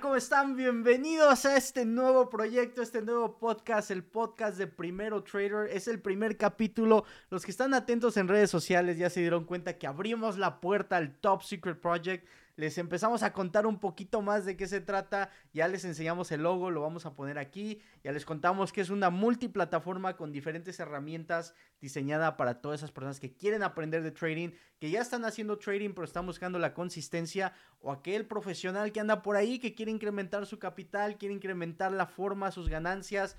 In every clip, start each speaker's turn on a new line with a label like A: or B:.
A: ¿cómo están? Bienvenidos a este nuevo proyecto, este nuevo podcast, el podcast de Primero Trader. Es el primer capítulo. Los que están atentos en redes sociales ya se dieron cuenta que abrimos la puerta al Top Secret Project les empezamos a contar un poquito más de qué se trata, ya les enseñamos el logo, lo vamos a poner aquí, ya les contamos que es una multiplataforma con diferentes herramientas diseñada para todas esas personas que quieren aprender de trading, que ya están haciendo trading pero están buscando la consistencia o aquel profesional que anda por ahí que quiere incrementar su capital, quiere incrementar la forma, sus ganancias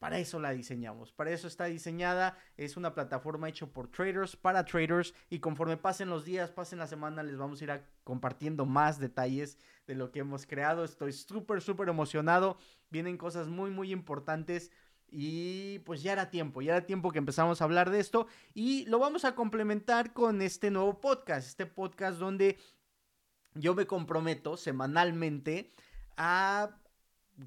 A: para eso la diseñamos, para eso está diseñada. Es una plataforma hecha por traders, para traders. Y conforme pasen los días, pasen la semana, les vamos a ir compartiendo más detalles de lo que hemos creado. Estoy súper, súper emocionado. Vienen cosas muy, muy importantes. Y pues ya era tiempo, ya era tiempo que empezamos a hablar de esto. Y lo vamos a complementar con este nuevo podcast. Este podcast donde yo me comprometo semanalmente a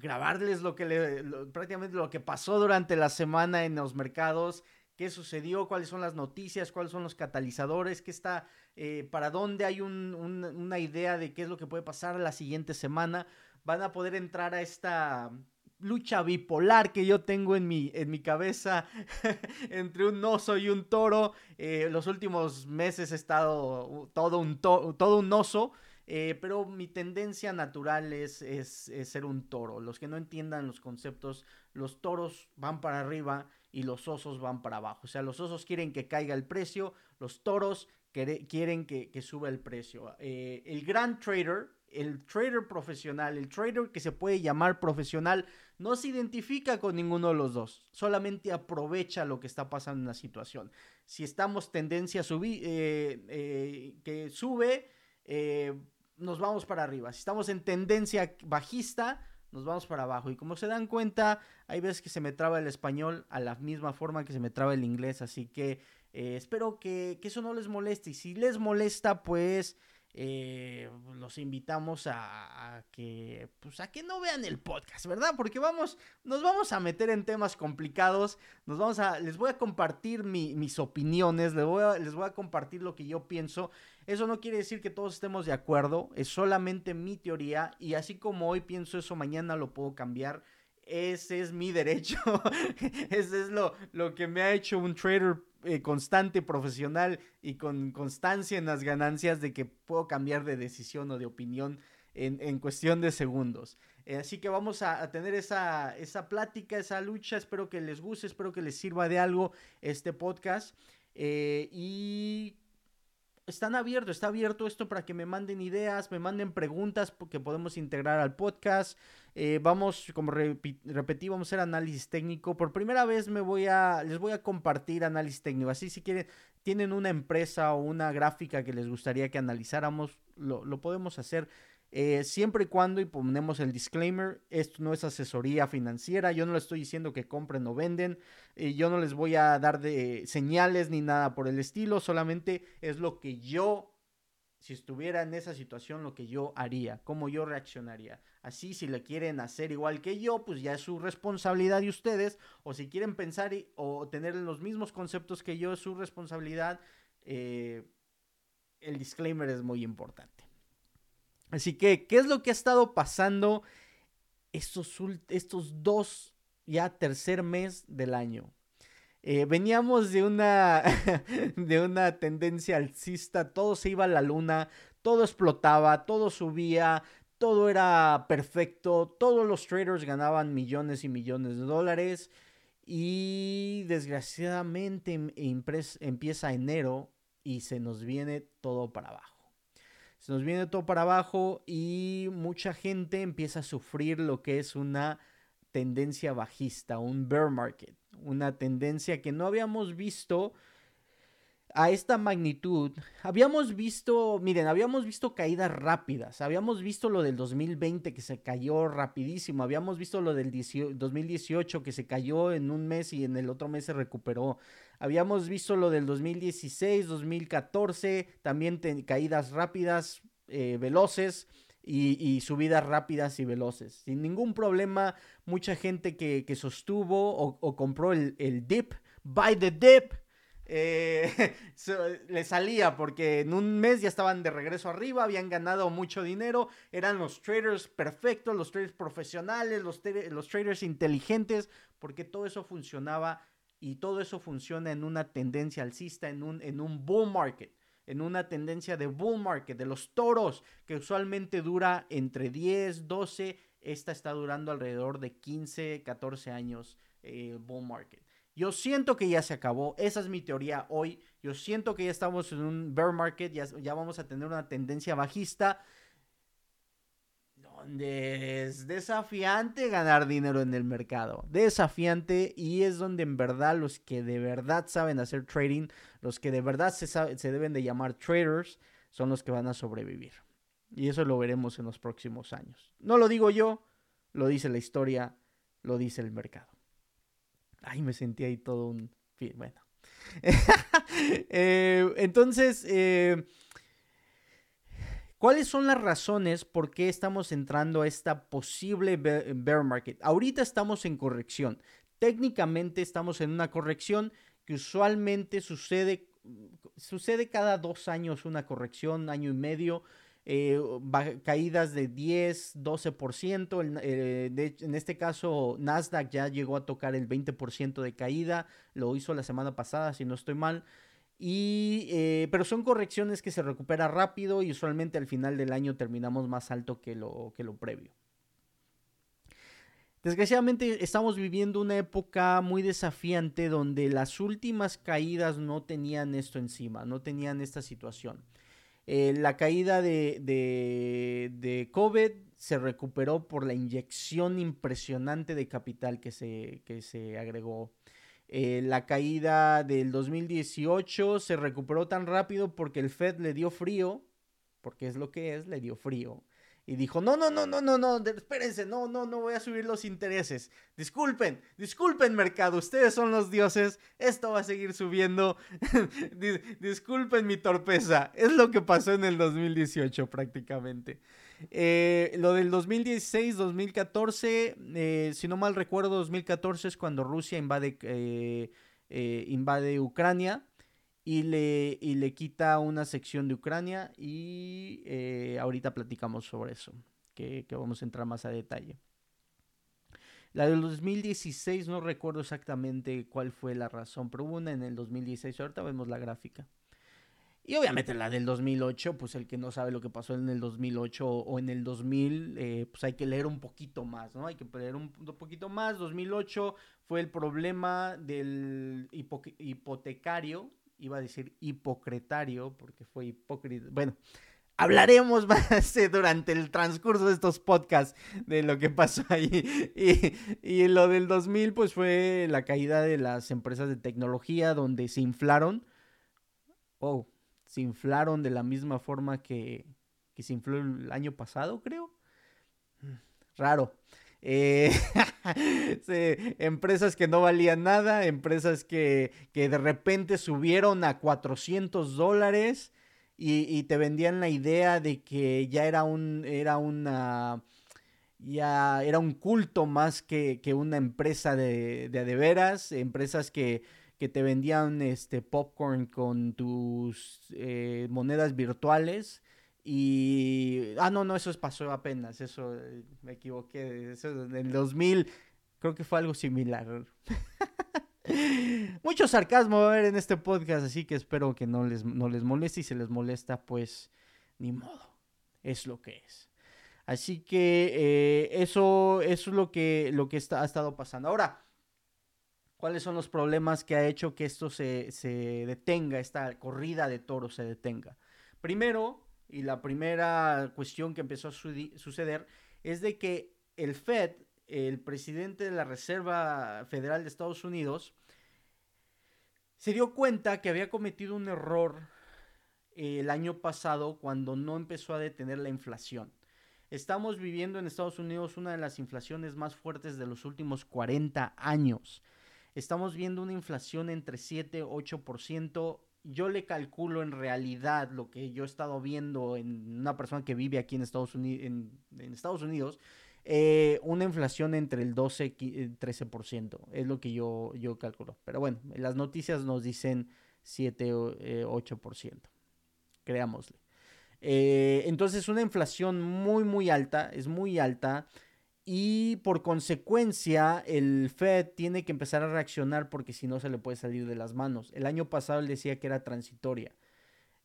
A: grabarles lo que le, prácticamente lo que pasó durante la semana en los mercados, qué sucedió, cuáles son las noticias, cuáles son los catalizadores, qué está, eh, para dónde hay una idea de qué es lo que puede pasar la siguiente semana. Van a poder entrar a esta lucha bipolar que yo tengo en mi, en mi cabeza entre un oso y un toro. Eh, los últimos meses he estado todo un, todo un oso. Eh, pero mi tendencia natural es, es, ser un toro. Los que no entiendan los conceptos, los toros van para arriba y los osos van para abajo. O sea, los osos quieren que caiga el precio, los toros quieren que, que suba el precio. Eh, el gran trader, el trader profesional, el trader que se puede llamar profesional, no se identifica con ninguno de los dos, solamente aprovecha lo que está pasando en la situación. Si estamos tendencia a subir, eh, que sube, nos vamos para arriba. Si estamos en tendencia bajista, nos vamos para abajo. Y como se dan cuenta, hay veces que se me traba el español a la misma forma que se me traba el inglés. Así que eh, espero que, que, eso no les moleste. Y si les molesta, pues eh, los invitamos a, que pues a que no vean el podcast, ¿verdad? Porque vamos, nos vamos a meter en temas complicados, nos vamos a, les voy a compartir mis opiniones, les voy, a, les voy a compartir lo que yo pienso. Eso no quiere decir que todos estemos de acuerdo, es solamente mi teoría y así como hoy pienso eso, mañana lo puedo cambiar. Ese es mi derecho. Ese es lo, lo que me ha hecho un trader eh, constante, profesional y con constancia en las ganancias de que puedo cambiar de decisión o de opinión en, cuestión de segundos. Eh, así que vamos a, tener esa, esa, plática, esa lucha. Espero que les guste, espero que les sirva de algo este podcast. Eh, y están abiertos, está abierto esto para que me manden ideas, me manden preguntas que podemos integrar al podcast. Eh, vamos, como repetí, vamos a hacer análisis técnico. Por primera vez me voy a, les voy a compartir análisis técnico. Así si quieren, tienen una empresa o una gráfica que les gustaría que analizáramos, lo, lo podemos hacer. Eh, siempre y cuando, y ponemos el disclaimer, esto no es asesoría financiera, yo no les estoy diciendo que compren o venden, eh, yo no les voy a dar de señales ni nada por el estilo, solamente es lo que yo, si estuviera en esa situación, lo que yo haría, cómo yo reaccionaría. Así, si le quieren hacer igual que yo, pues ya es su responsabilidad de ustedes, o si quieren pensar o tener los mismos conceptos que yo, es su responsabilidad. Eh, el disclaimer es muy importante. Así que, ¿qué es lo que ha estado pasando estos, estos dos, ya tercer mes del año? Eh, veníamos de una, de una tendencia alcista, todo se iba a la luna, todo explotaba, todo subía, todo era perfecto, todos los traders ganaban millones y millones de dólares y desgraciadamente em, empieza enero y se nos viene todo para abajo se nos viene todo para abajo y mucha gente empieza a sufrir lo que es una tendencia bajista, un bear market, una tendencia que no habíamos visto a esta magnitud, habíamos visto, miren, habíamos visto caídas rápidas, habíamos visto lo del 2020 que se cayó rapidísimo, habíamos visto lo del 2018 que se cayó en un mes y en el otro mes se recuperó, habíamos visto lo del 2016, 2014, también caídas rápidas, eh, veloces. Y, subidas rápidas y veloces. Sin ningún problema, mucha gente que, sostuvo o, compró el, el dip, buy the dip, eh, le salía porque en un mes ya estaban de regreso arriba, habían ganado mucho dinero, eran los traders perfectos, los traders profesionales, los, los traders inteligentes, porque todo eso funcionaba y todo eso funciona en una tendencia alcista, en un, en un bull market en una tendencia de bull market, de los toros, que usualmente dura entre 10, 12, esta está durando alrededor de 15, 14 años el bull market. Yo siento que ya se acabó, esa es mi teoría hoy. Yo siento que ya estamos en un bear market, ya, vamos a tener una tendencia bajista donde es desafiante ganar dinero en el mercado. Desafiante y es donde en verdad los que de verdad saben hacer trading, los que de verdad se, se deben de llamar traders, son los que van a sobrevivir. Y eso lo veremos en los próximos años. No lo digo yo, lo dice la historia, lo dice el mercado. Ay, me sentí ahí todo un... Bueno. Eh, entonces, eh, ¿cuáles son las razones por qué estamos entrando a esta posible bear market? Ahorita estamos en corrección. Técnicamente estamos en una corrección que usualmente sucede, sucede cada dos años una corrección, año y medio. Eh, caídas de 10, 12%. En, eh, en este caso, Nasdaq ya llegó a tocar el 20% de caída. Lo hizo la semana pasada, si no estoy mal. Y, eh, pero son correcciones que se recupera rápido y usualmente al final del año terminamos más alto que lo, que lo previo. Desgraciadamente estamos viviendo una época muy desafiante donde las últimas caídas no tenían esto encima, no tenían esta situación. Eh, la caída de, de, COVID se recuperó por la inyección impresionante de capital que se, que se agregó. Eh, la caída del 2018 se recuperó tan rápido porque el Fed le dio frío, porque es lo que es, le dio frío y dijo, no, no, no, no, no, no, espérense, no, no, no voy a subir los intereses. Disculpen, disculpen mercado, ustedes son los dioses, esto va a seguir subiendo. disculpen mi torpeza, es lo que pasó en el 2018 prácticamente. Eh, lo del 2016, 2014, eh, si no mal recuerdo, 2014 es cuando Rusia invade, eh, invade Ucrania y le, y le quita una sección de Ucrania y eh, ahorita platicamos sobre eso, que, vamos a entrar más a detalle. La del 2016 no recuerdo exactamente cuál fue la razón, pero hubo una en el 2016, ahorita vemos la gráfica. Y obviamente la del 2008, pues el que no sabe lo que pasó en el 2008 o en el 2000, eh, pues hay que leer un poquito más, ¿no? Hay que leer un poquito más. 2008 fue el problema del hipotecario iba a decir hipocretario, porque fue hipócrita. Bueno, hablaremos más durante el transcurso de estos podcasts de lo que pasó ahí. Y, lo del 2000, pues fue la caída de las empresas de tecnología, donde se inflaron. Oh, se inflaron de la misma forma que, que se infló el año pasado, creo. Raro. Eh, empresas que no valían nada, empresas que, de repente subieron a 400 dólares y, te vendían la idea de que ya era un, era una, ya era un culto más que, una empresa de, de, veras, empresas que, que, te vendían este popcorn con tus eh, monedas virtuales y. Ah, no, no, eso pasó apenas. Eso eh, me equivoqué. Eso en el 2000 creo que fue algo similar. Mucho sarcasmo a haber en este podcast, así que espero que no les, no les moleste. Y si les molesta, pues ni modo. Es lo que es. Así que eh, eso, eso es lo que, lo que está, ha estado pasando. Ahora, ¿cuáles son los problemas que ha hecho que esto se, se detenga, esta corrida de toros se detenga? Primero, y la primera cuestión que empezó a suceder es de que el Fed, el presidente de la Reserva Federal de Estados Unidos, se dio cuenta que había cometido un error eh, el año pasado cuando no empezó a detener la inflación. Estamos viviendo en Estados Unidos una de las inflaciones más fuertes de los últimos 40 años. Estamos viendo una inflación entre 7 y 8% yo le calculo en realidad lo que yo he estado viendo en una persona que vive aquí en Estados Unidos, en, Estados Unidos eh, una inflación entre el 12 y 13%. Es lo que yo, yo calculo. Pero bueno, las noticias nos dicen 7, 8%. Creámosle. Eh, entonces una inflación muy, muy alta, es muy alta. Y por consecuencia, el Fed tiene que empezar a reaccionar porque si no se le puede salir de las manos. El año pasado él decía que era transitoria.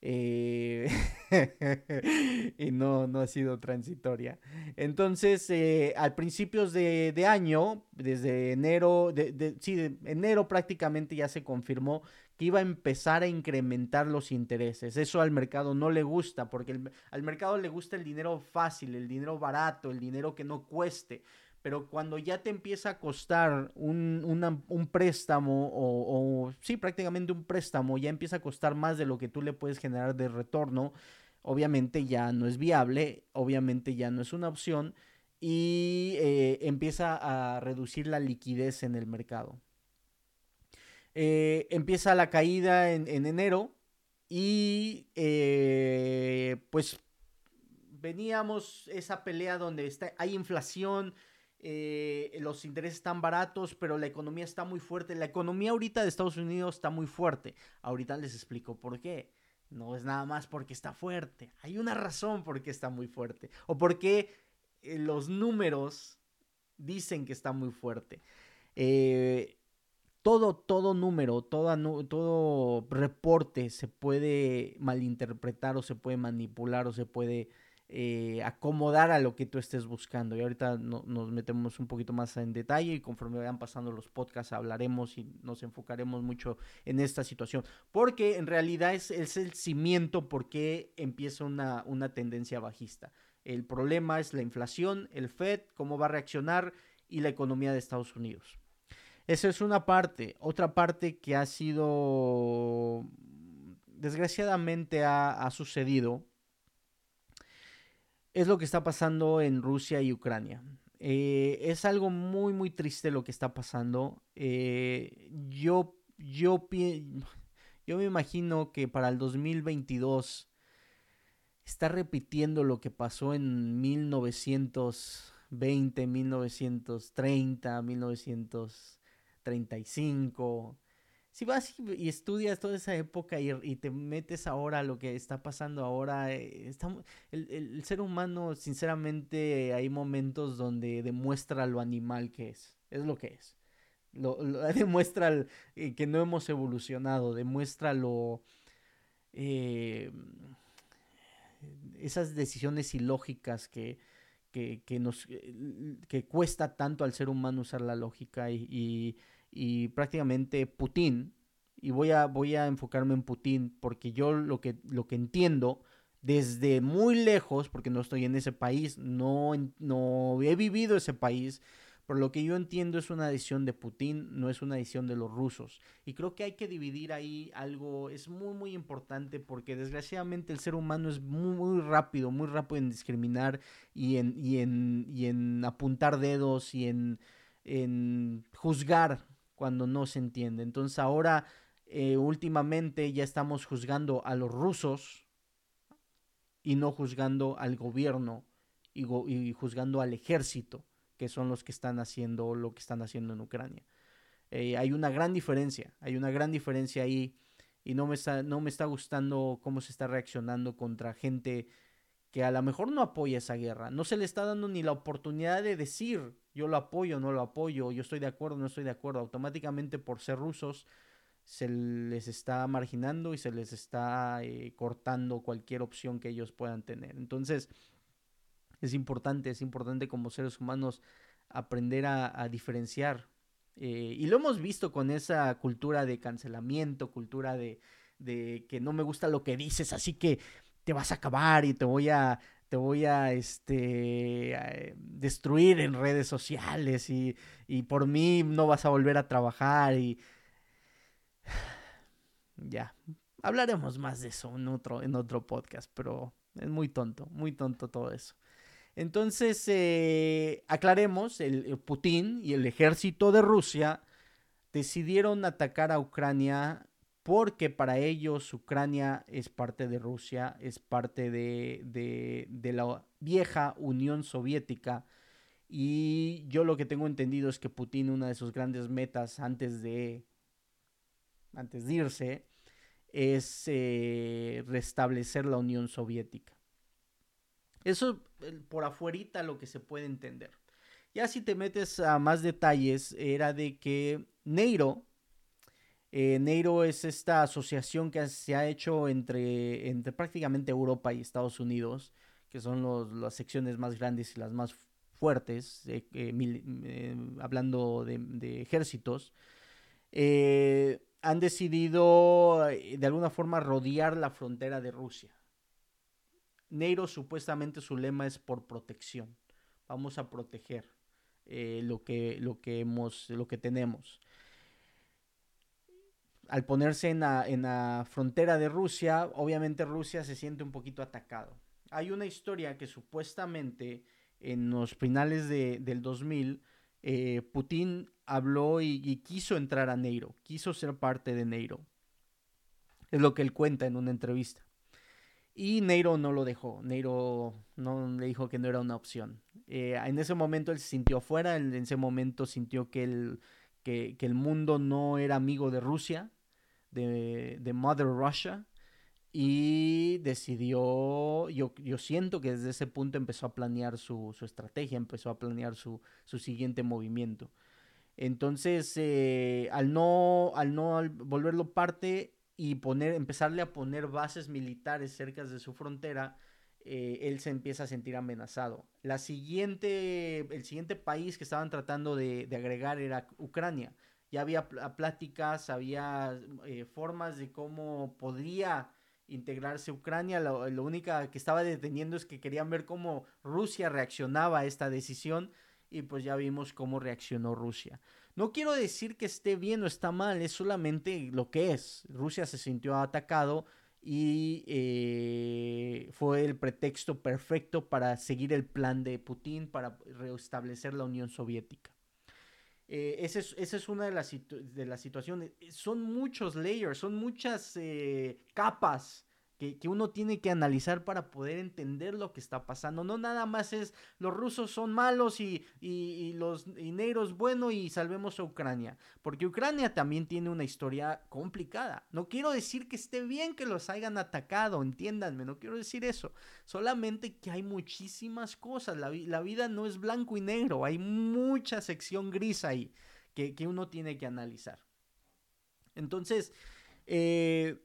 A: Eh, y no, no ha sido transitoria. Entonces, eh, al principios de, año, desde enero, de, sí, de enero prácticamente ya se confirmó que iba a empezar a incrementar los intereses. Eso al mercado no le gusta, porque al mercado le gusta el dinero fácil, el dinero barato, el dinero que no cueste. Pero cuando ya te empieza a costar un, préstamo o, o, sí, prácticamente un préstamo, ya empieza a costar más de lo que tú le puedes generar de retorno, obviamente ya no es viable, obviamente ya no es una opción y eh, empieza a reducir la liquidez en el mercado. Eh, empieza la caída en, enero y eh, pues veníamos esa pelea donde está, hay inflación, eh, los intereses están baratos, pero la economía está muy fuerte. La economía ahorita de Estados Unidos está muy fuerte. Ahorita les explico por qué. No es nada más porque está fuerte. Hay una razón por qué está muy fuerte. O porque los números dicen que está muy fuerte. Eh, todo, todo número, todo reporte se puede malinterpretar o se puede manipular o se puede eh, acomodar a lo que tú estés buscando. Y ahorita nos metemos un poquito más en detalle y conforme vayan pasando los podcasts hablaremos y nos enfocaremos mucho en esta situación. Porque en realidad es, es el cimiento porque empieza una, una tendencia bajista. El problema es la inflación, el Fed, cómo va a reaccionar y la economía de Estados Unidos. Esa es una parte. Otra parte que ha sido, desgraciadamente ha, sucedido, es lo que está pasando en Rusia y Ucrania. Eh, es algo muy, muy triste lo que está pasando. Eh, yo, yo, yo me imagino que para el 2022 está repitiendo lo que pasó en 1920, 1930, 1900. 35. Si vas y, estudias toda esa época y, te metes ahora a lo que está pasando ahora, eh, el, ser humano, sinceramente, hay momentos donde demuestra lo animal que es. Es lo que es. Lo, demuestra eh, que no hemos evolucionado, demuestra lo... Eh, esas decisiones ilógicas que, que, nos que cuesta tanto al ser humano usar la lógica y, y prácticamente Putin, y voy a, voy a enfocarme en Putin porque yo lo que, lo que entiendo desde muy lejos, porque no estoy en ese país, no, no he vivido ese país, por lo que yo entiendo es una decisión de Putin, no es una decisión de los rusos. Y creo que hay que dividir ahí algo, es muy muy importante porque desgraciadamente el ser humano es muy, rápido, muy rápido en discriminar y en, y en, y en apuntar dedos y en, en juzgar cuando no se entiende. Entonces ahora, eh, últimamente ya estamos juzgando a los rusos y no juzgando al gobierno y, juzgando al ejército, que son los que están haciendo lo que están haciendo en Ucrania. Eh, hay una gran diferencia, hay una gran diferencia ahí y no me, está, no me está gustando cómo se está reaccionando contra gente que a lo mejor no apoya esa guerra. No se le está dando ni la oportunidad de decir yo lo apoyo, no lo apoyo, yo estoy de acuerdo, no estoy de acuerdo. Automáticamente por ser rusos se les está marginando y se les está eh, cortando cualquier opción que ellos puedan tener. Entonces es importante, es importante como seres humanos aprender a, diferenciar. Eh, y lo hemos visto con esa cultura de cancelamiento, cultura de, de que no me gusta lo que dices, así que te vas a acabar y te voy a te voy a este destruir en redes sociales y, y, por mí no vas a volver a trabajar y ya hablaremos más de eso en otro en otro podcast pero es muy tonto muy tonto todo eso entonces eh, aclaremos el Putin y el ejército de Rusia decidieron atacar a Ucrania porque para ellos Ucrania es parte de Rusia, es parte de, la vieja Unión Soviética. Y yo lo que tengo entendido es que Putin, una de sus grandes metas antes de, antes de irse, es eh, restablecer la Unión Soviética. Eso por afuerita lo que se puede entender. Ya si te metes a más detalles, era de que Neiro, eh, Neiro es esta asociación que se ha hecho entre, entre prácticamente Europa y Estados Unidos, que son las secciones más grandes y las más fuertes, eh, eh, hablando de, ejércitos, han decidido de alguna forma rodear la frontera de Rusia. Neiro supuestamente su lema es por protección. Vamos a proteger lo, que, lo, que hemos, lo que tenemos al ponerse en la, frontera de Rusia, obviamente Rusia se siente un poquito atacado. Hay una historia que supuestamente en los finales del 2000, eh, Putin habló y, quiso entrar a Neiro, quiso ser parte de Neiro. Es lo que él cuenta en una entrevista. Y Neiro no lo dejó, Neiro no le dijo que no era una opción. Eh, en ese momento él se sintió fuera, en ese momento sintió que el, que el mundo no era amigo de Rusia, de, Mother Russia y decidió, yo, yo, siento que desde ese punto empezó a planear su, estrategia, empezó a planear su, siguiente movimiento. Entonces, eh, al no, al no volverlo parte y poner, empezarle a poner bases militares cerca de su frontera, eh, él se empieza a sentir amenazado. La siguiente, el siguiente país que estaban tratando de, agregar era Ucrania ya había pláticas, había eh, formas de cómo podría integrarse Ucrania. Lo, lo único que estaba deteniendo es que querían ver cómo Rusia reaccionaba a esta decisión y pues ya vimos cómo reaccionó Rusia. No quiero decir que esté bien o está mal, es solamente lo que es. Rusia se sintió atacado y eh, fue el pretexto perfecto para seguir el plan de Putin para restablecer la Unión Soviética. Eh, esa, es, una de las, de las situaciones. Son muchos layers, son muchas eh, capas que, uno tiene que analizar para poder entender lo que está pasando. No nada más es los rusos son malos y, los negros bueno y salvemos a Ucrania. Porque Ucrania también tiene una historia complicada. No quiero decir que esté bien que los hayan atacado, entiéndanme, no quiero decir eso. Solamente que hay muchísimas cosas. La, vida no es blanco y negro, hay mucha sección gris ahí que, que uno tiene que analizar. Entonces, eh,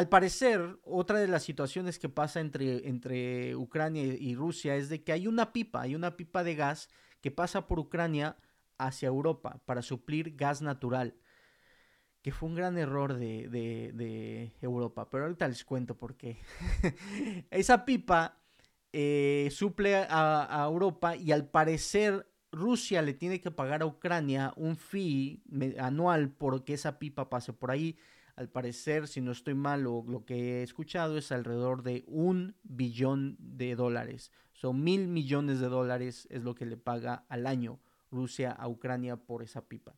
A: al parecer, otra de las situaciones que pasa entre, entre Ucrania y Rusia es de que hay una pipa, hay una pipa de gas que pasa por Ucrania hacia Europa para suplir gas natural. Que fue un gran error de, Europa, pero ahorita les cuento por qué. Esa pipa eh, suple a, a Europa y al parecer Rusia le tiene que pagar a Ucrania un fee anual porque esa pipa pase por ahí al parecer, si no estoy mal, lo, lo que he escuchado es alrededor de un billón de dólares. Son mil millones de dólares es lo que le paga al año Rusia a Ucrania por esa pipa.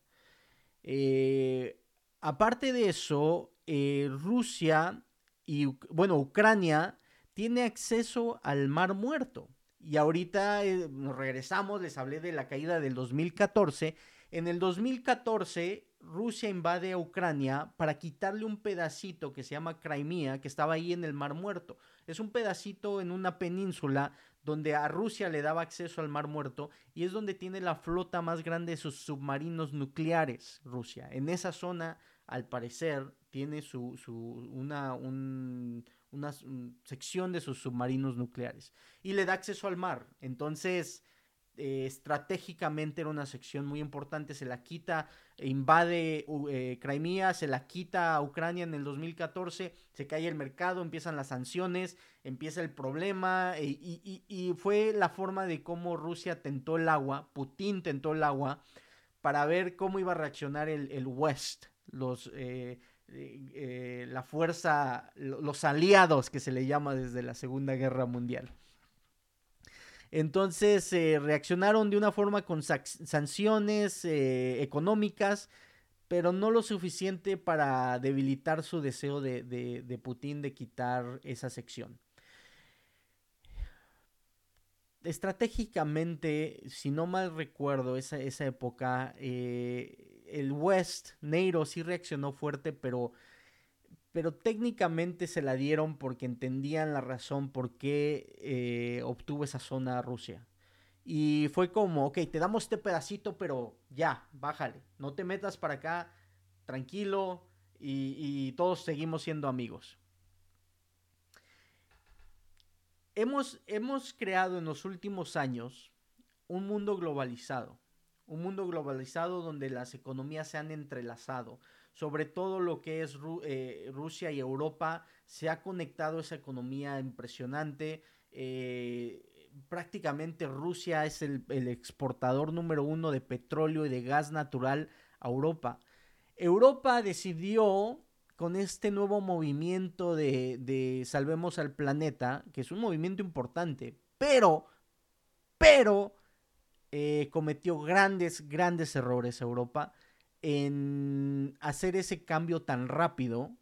A: Eh, aparte de eso, eh, Rusia y, bueno, Ucrania tiene acceso al Mar Muerto. Y ahorita eh, nos regresamos, les hablé de la caída del 2014. En el 2014 Rusia invade a Ucrania para quitarle un pedacito que se llama Crimea, que estaba ahí en el Mar Muerto. Es un pedacito en una península donde a Rusia le daba acceso al Mar Muerto y es donde tiene la flota más grande de sus submarinos nucleares, Rusia. En esa zona, al parecer, tiene su, una, una sección de sus submarinos nucleares y le da acceso al mar. Entonces, eh, estratégicamente era una sección muy importante, se la quita, invade eh, Crimea, se la quita a Ucrania en el 2014, se cae el mercado, empiezan las sanciones, empieza el problema eh, y, fue la forma de cómo Rusia tentó el agua, Putin tentó el agua para ver cómo iba a reaccionar el, el West, los... la fuerza, los aliados que se le llama desde la Segunda Guerra Mundial. Entonces eh, reaccionaron de una forma con sanciones eh, económicas, pero no lo suficiente para debilitar su deseo de, Putin de quitar esa sección. Estratégicamente, si no mal recuerdo esa, esa época, eh, el West, Neiro sí reaccionó fuerte, pero pero técnicamente se la dieron porque entendían la razón por qué eh, obtuvo esa zona Rusia. Y fue como, ok, te damos este pedacito, pero ya, bájale, no te metas para acá, tranquilo, y, todos seguimos siendo amigos. Hemos, hemos creado en los últimos años un mundo globalizado, un mundo globalizado donde las economías se han entrelazado, sobre todo lo que es eh, Rusia y Europa, se ha conectado esa economía impresionante. Eh, prácticamente Rusia es el, exportador número uno de petróleo y de gas natural a Europa. Europa decidió con este nuevo movimiento de, de, Salvemos al Planeta, que es un movimiento importante, pero, pero, eh, cometió grandes, grandes errores Europa en hacer ese cambio tan rápido,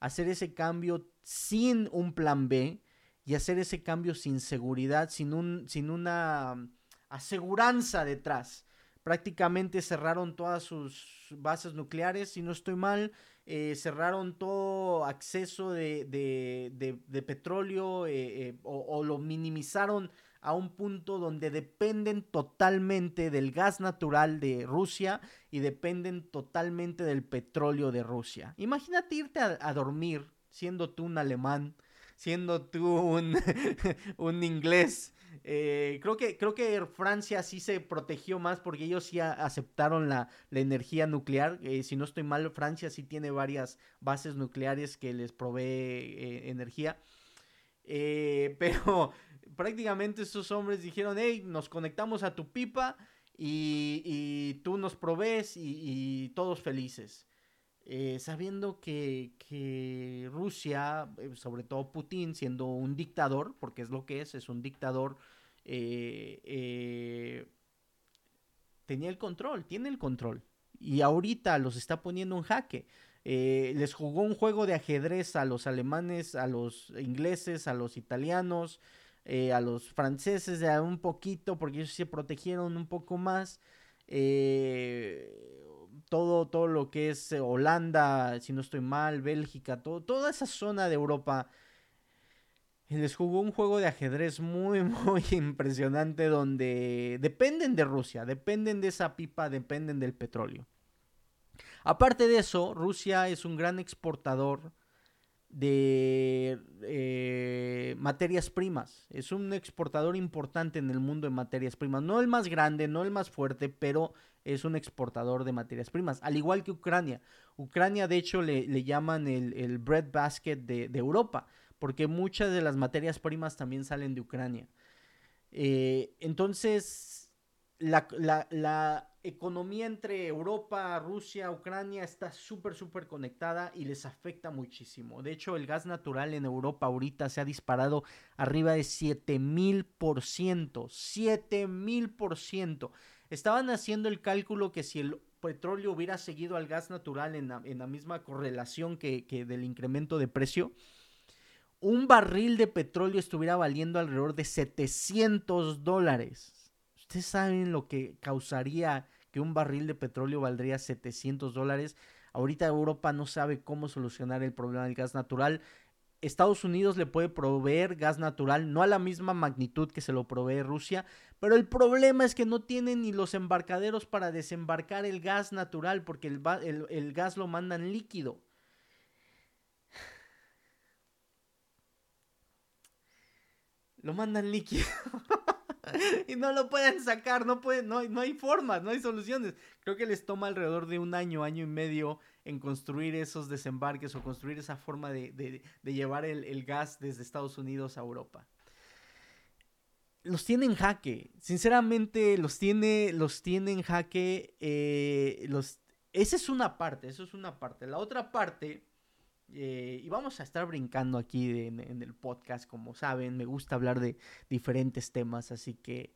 A: hacer ese cambio sin un plan B y hacer ese cambio sin seguridad, sin, un, sin una mm, aseguranza detrás. Prácticamente cerraron todas sus bases nucleares, si no estoy mal, eh, cerraron todo acceso de, de, petróleo eh, eh, o, lo minimizaron a un punto donde dependen totalmente del gas natural de Rusia y dependen totalmente del petróleo de Rusia. Imagínate irte a, dormir siendo tú un alemán, siendo tú un, un inglés. Eh, creo, que, creo que Francia sí se protegió más porque ellos sí aceptaron la, energía nuclear. Eh, si no estoy mal, Francia sí tiene varias bases nucleares que les provee eh, energía. pero prácticamente esos hombres dijeron, hey, nos conectamos a tu pipa y, tú nos provees y, todos felices. Eh, sabiendo que, Rusia, eh, sobre todo Putin, siendo un dictador, porque es lo que es, es un dictador, eh, tenía el control, tiene el control. Y ahorita los está poniendo en jaque. les jugó un juego de ajedrez a los alemanes, a los ingleses, a los italianos, eh, a los franceses de un poquito, porque ellos se protegieron un poco más. Eh, todo, todo lo que es eh, Holanda, si no estoy mal, Bélgica, todo, toda esa zona de Europa. Les jugó un juego de ajedrez muy, muy impresionante donde dependen de Rusia, dependen de esa pipa, dependen del petróleo. Aparte de eso, Rusia es un gran exportador de eh, materias primas. Es un exportador importante en el mundo de materias primas. No el más grande, no el más fuerte, pero es un exportador de materias primas. Al igual que Ucrania. Ucrania, de hecho, le, llaman el, el, basket de, Europa, porque muchas de las materias primas también salen de Ucrania. Eh, entonces, la, la economía entre Europa, Rusia, Ucrania está súper, súper conectada y les afecta muchísimo. De hecho, el gas natural en Europa ahorita se ha disparado arriba de 7000%. 7000%. Estaban haciendo el cálculo que si el petróleo hubiera seguido al gas natural en la, misma correlación que, que del incremento de precio, un barril de petróleo estuviera valiendo alrededor de 700 dólares. Ustedes saben lo que causaría que un barril de petróleo valdría 700 dólares. Ahorita Europa no sabe cómo solucionar el problema del gas natural. Estados Unidos le puede proveer gas natural, no a la misma magnitud que se lo provee Rusia, pero el problema es que no tienen ni los embarcaderos para desembarcar el gas natural, porque el, el gas lo mandan líquido. Lo mandan líquido. y no lo pueden sacar, no, pueden, no, no hay formas, no hay soluciones. Creo que les toma alrededor de un año, año y medio en construir esos desembarques o construir esa forma de, llevar el, gas desde Estados Unidos a Europa. Los tiene en jaque, sinceramente los tiene, los tiene en jaque. Eh, los... Esa es una parte, eso es una parte. La otra parte eh, y vamos a estar brincando aquí en, el podcast, como saben, me gusta hablar de diferentes temas, así que,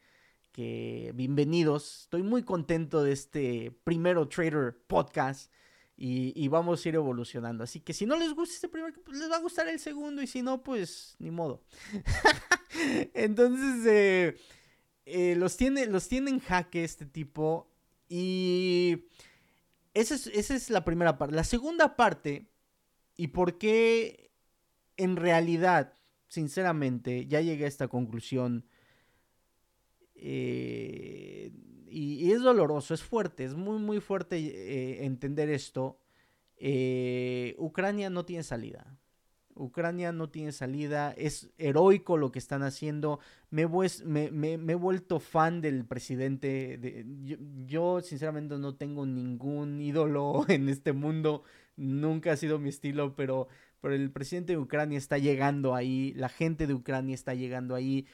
A: que bienvenidos. Estoy muy contento de este primero Trader Podcast y, vamos a ir evolucionando. Así que si no les gusta este primero, pues les va a gustar el segundo y si no, pues ni modo. Entonces, eh, eh, los, tiene, los tiene en jaque este tipo y es, esa es la primera parte. La segunda parte ¿Y por qué en realidad, sinceramente, ya llegué a esta conclusión? Eh, y, es doloroso, es fuerte, es muy, muy fuerte eh, entender esto. Eh, Ucrania no tiene salida. Ucrania no tiene salida, es heroico lo que están haciendo. Me, he vuelto fan del presidente. De, yo, sinceramente no tengo ningún ídolo en este mundo, nunca ha sido mi estilo, pero, pero el presidente de Ucrania está llegando ahí, la gente de Ucrania está llegando ahí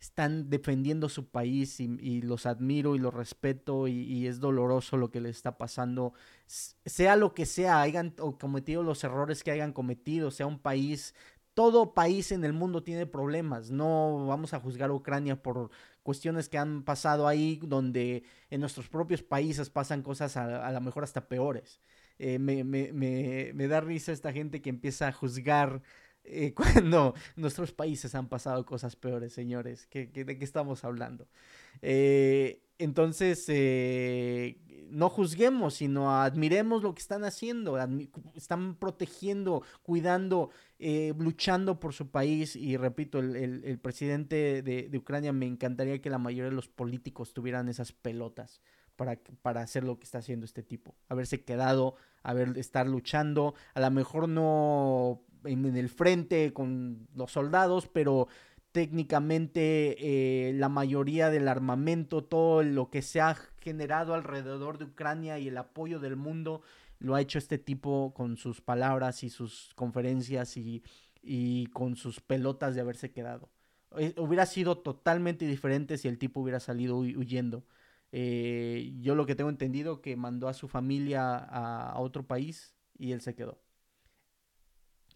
A: están defendiendo su país y, los admiro y los respeto y, es doloroso lo que les está pasando. Sea lo que sea, hayan cometido los errores que hayan cometido, sea un país, todo país en el mundo tiene problemas. No vamos a juzgar a Ucrania por cuestiones que han pasado ahí, donde en nuestros propios países pasan cosas a, lo mejor hasta peores. Eh, me, me, me, me da risa esta gente que empieza a juzgar eh, cuando nuestros países han pasado cosas peores, señores. ¿De qué estamos hablando? Eh, entonces, no juzguemos, sino admiremos lo que están haciendo. están protegiendo, cuidando, luchando por su país. Y repito, el, presidente de, Ucrania me encantaría que la mayoría de los políticos tuvieran esas pelotas. Para, para, hacer lo que está haciendo este tipo. Haberse quedado, haber estar luchando, a lo mejor no en, el frente con los soldados, pero técnicamente eh, la mayoría del armamento, todo lo que se ha generado alrededor de Ucrania y el apoyo del mundo, lo ha hecho este tipo con sus palabras y sus conferencias y, con sus pelotas de haberse quedado. Eh, hubiera sido totalmente diferente si el tipo hubiera salido huyendo. Eh, yo lo que tengo entendido que mandó a su familia a otro país y él se quedó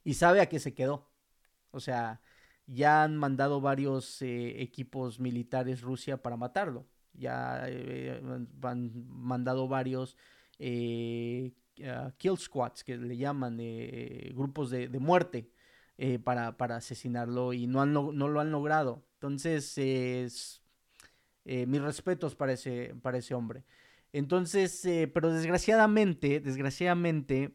A: y sabe a qué se quedó. O sea, ya han mandado varios eh, equipos militares Rusia para matarlo. Ya eh, han mandado varios eh, kill squads, que le llaman grupos de, muerte, para, para, asesinarlo y no, han, no, lo han logrado. Entonces, es, mis respetos para ese, para ese hombre. Entonces, pero desgraciadamente, desgraciadamente,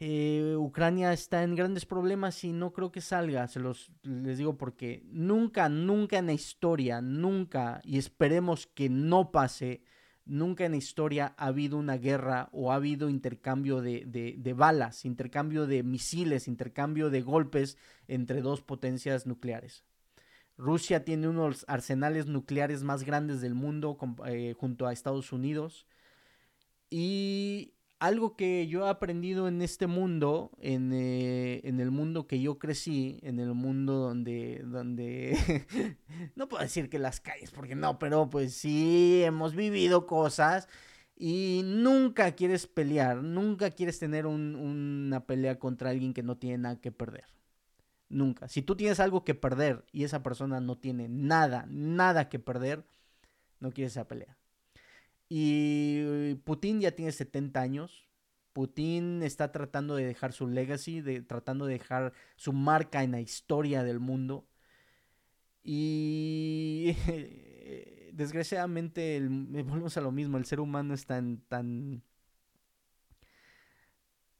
A: eh, Ucrania está en grandes problemas y no creo que salga, se los les digo porque nunca, nunca en la historia, nunca, y esperemos que no pase, nunca en la historia ha habido una guerra o ha habido intercambio de, de balas, intercambio de misiles, intercambio de golpes entre dos potencias nucleares. Rusia tiene uno de los arsenales nucleares más grandes del mundo eh, junto a Estados Unidos. Y algo que yo he aprendido en este mundo, eh, en, el mundo que yo crecí, en el mundo donde, donde, no puedo decir que las calles, porque no, pero pues sí, hemos vivido cosas y nunca quieres pelear, nunca quieres tener una pelea contra alguien que no tiene nada que perder. Nunca. Si tú tienes algo que perder y esa persona no tiene nada, nada que perder, no quieres esa pelea. Y Putin ya tiene 70 años. Putin está tratando de dejar su legacy, de, tratando de dejar su marca en la historia del mundo. Y desgraciadamente, el, volvemos a lo mismo, el ser humano es tan, tan,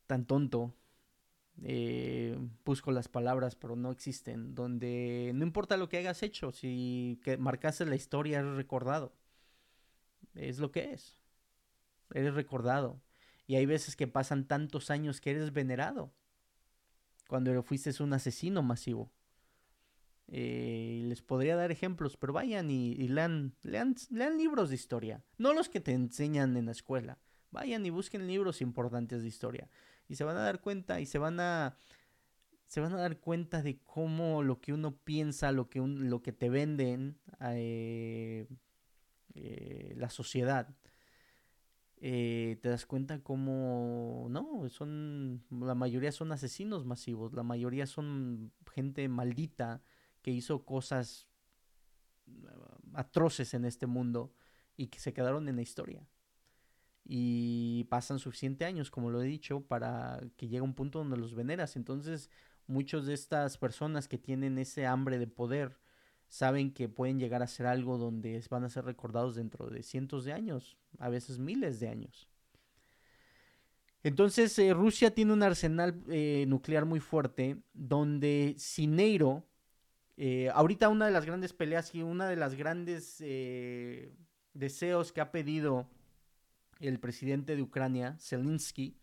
A: tan tonto. Eh, busco las palabras, pero no existen. Donde no importa lo que hayas hecho, si que marcaste la historia, eres recordado es lo que es. Eres recordado. Y hay veces que pasan tantos años que eres venerado. Cuando fuiste un asesino masivo. Eh, les podría dar ejemplos, pero vayan y, lean, lean, lean, libros de historia. No los que te enseñan en la escuela. Vayan y busquen libros importantes de historia. Y se van a dar cuenta y se van a se van a dar cuenta de cómo lo que uno piensa, lo que, lo que te venden, eh, eh, la sociedad, eh, te das cuenta como, no, son, la mayoría son asesinos masivos, la mayoría son gente maldita que hizo cosas uh, atroces en este mundo y que se quedaron en la historia. Y pasan suficientes años, como lo he dicho, para que llegue un punto donde los veneras. Entonces, muchos de estas personas que tienen ese hambre de poder, saben que pueden llegar a ser algo donde van a ser recordados dentro de cientos de años, a veces miles de años. Entonces, eh, Rusia tiene un arsenal eh, nuclear muy fuerte, donde Cineiro, eh, ahorita una de las grandes peleas y una de las grandes deseos que ha pedido el presidente de Ucrania, Zelensky,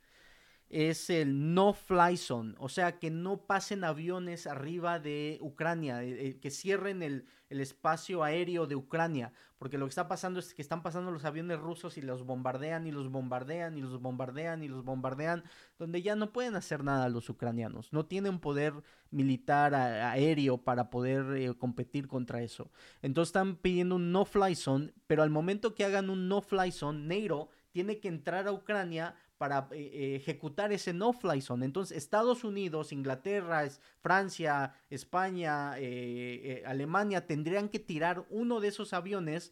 A: es el no fly zone, o sea, que no pasen aviones arriba de Ucrania, eh, eh, que cierren el, espacio aéreo de Ucrania, porque lo que está pasando es que están pasando los aviones rusos y los bombardean y los bombardean y los bombardean y los bombardean, donde ya no pueden hacer nada los ucranianos, no tienen poder militar aéreo para poder eh, competir contra eso. Entonces están pidiendo un no fly zone, pero al momento que hagan un no fly zone, NATO tiene que entrar a Ucrania para eh, eh, ejecutar ese no-fly zone. Entonces, Estados Unidos, Inglaterra, Francia, España, eh, Alemania tendrían que tirar uno de esos aviones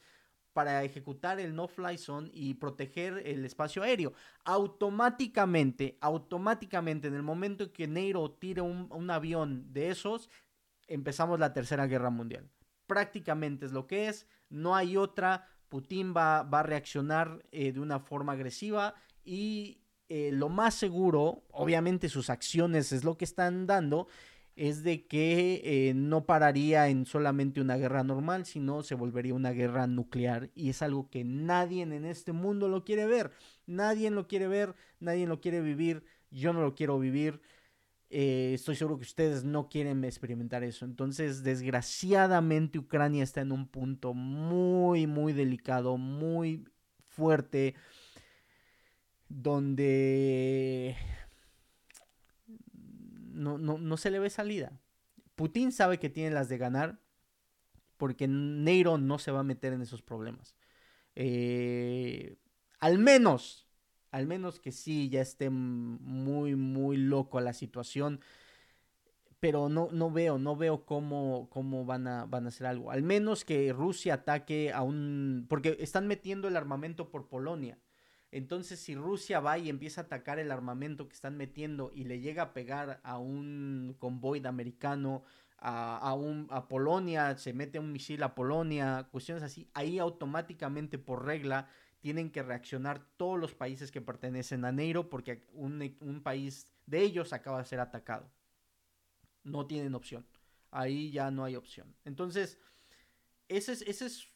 A: para ejecutar el no-fly zone y proteger el espacio aéreo. Automáticamente, automáticamente, en el momento en que NATO tire un, avión de esos, empezamos la Tercera Guerra Mundial. Prácticamente es lo que es, no hay otra. Putin va, va a reaccionar de una forma agresiva y eh, lo más seguro, obviamente sus acciones es lo que están dando, es de que eh, no pararía en solamente una guerra normal, sino se volvería una guerra nuclear. Y es algo que nadie en este mundo lo quiere ver. Nadie lo quiere ver, nadie lo quiere vivir. Yo no lo quiero vivir. Eh, estoy seguro que ustedes no quieren experimentar eso. Entonces, desgraciadamente, Ucrania está en un punto muy, muy delicado, muy fuerte donde no, se le ve salida. Putin sabe que tiene las de ganar porque Neiro no se va a meter en esos problemas. Eh, al menos, al menos que sí, ya esté muy, muy loco la situación. Pero no, no veo, no veo cómo, cómo van, a, van a hacer algo. Al menos que Rusia ataque a un... Porque están metiendo el armamento por Polonia. Entonces, si Rusia va y empieza a atacar el armamento que están metiendo y le llega a pegar a un convoy de americano, a, un, a Polonia, se mete un misil a Polonia, cuestiones así, ahí automáticamente por regla tienen que reaccionar todos los países que pertenecen a NATO porque un, país de ellos acaba de ser atacado. No tienen opción. Ahí ya no hay opción. Entonces, ese es,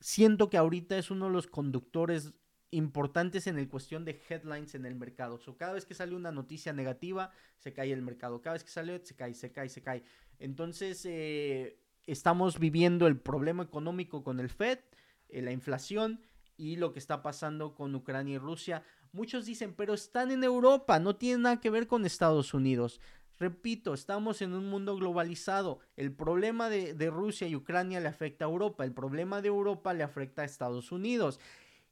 A: siento que ahorita es uno de los conductores importantes en el cuestión de headlines en el mercado. So, cada vez que sale una noticia negativa, se cae el mercado. Cada vez que sale, se cae, se cae, se cae. Entonces, eh, estamos viviendo el problema económico con el Fed, eh, la inflación y lo que está pasando con Ucrania y Rusia. Muchos dicen, pero están en Europa, no tiene nada que ver con Estados Unidos. Repito, estamos en un mundo globalizado. El problema de, de Rusia y Ucrania le afecta a Europa, el problema de Europa le afecta a Estados Unidos.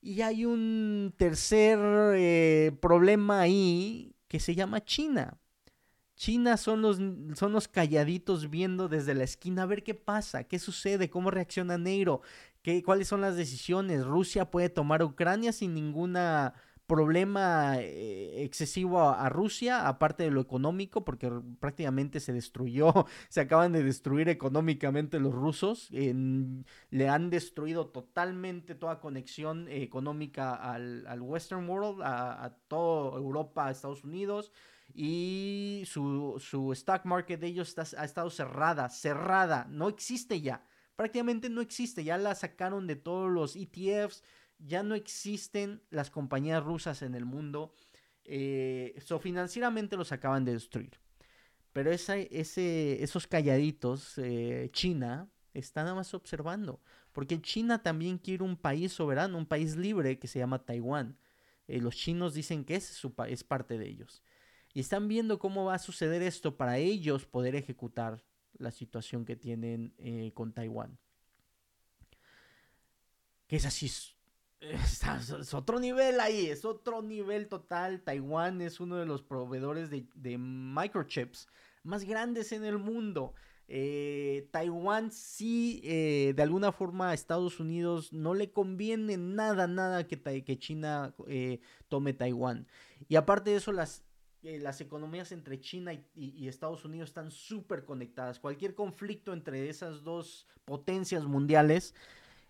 A: Y hay un tercer eh, problema ahí que se llama China. China son los, son los calladitos viendo desde la esquina a ver qué pasa, qué sucede, cómo reacciona Neiro, cuáles son las decisiones. Rusia puede tomar Ucrania sin ninguna problema eh, excesivo a, Rusia, aparte de lo económico, porque prácticamente se destruyó, se acaban de destruir económicamente los rusos, le han destruido totalmente toda conexión económica al, Western World, a, toda Europa, a Estados Unidos. Y su, stock market de ellos ha estado cerrada, cerrada, no existe ya, prácticamente no existe, ya la sacaron de todos los ETFs, ya no existen las compañías rusas en el mundo. Eh, financieramente los acaban de destruir. Pero esos calladitos, eh, China, está nada más observando. Porque China también quiere un país soberano, un país libre que se llama Taiwán. Eh, los chinos dicen que ese es, es parte de ellos. Y están viendo cómo va a suceder esto para ellos poder ejecutar la situación que tienen eh, con Taiwán. Que es así es otro nivel ahí, es otro nivel total. Taiwán es uno de los proveedores de, microchips más grandes en el mundo. Eh, Taiwán sí, eh, de alguna forma a Estados Unidos no le conviene nada, nada que, que China tome Taiwán. Y aparte de eso, las, las economías entre China y Estados Unidos están súper conectadas. Cualquier conflicto entre esas dos potencias mundiales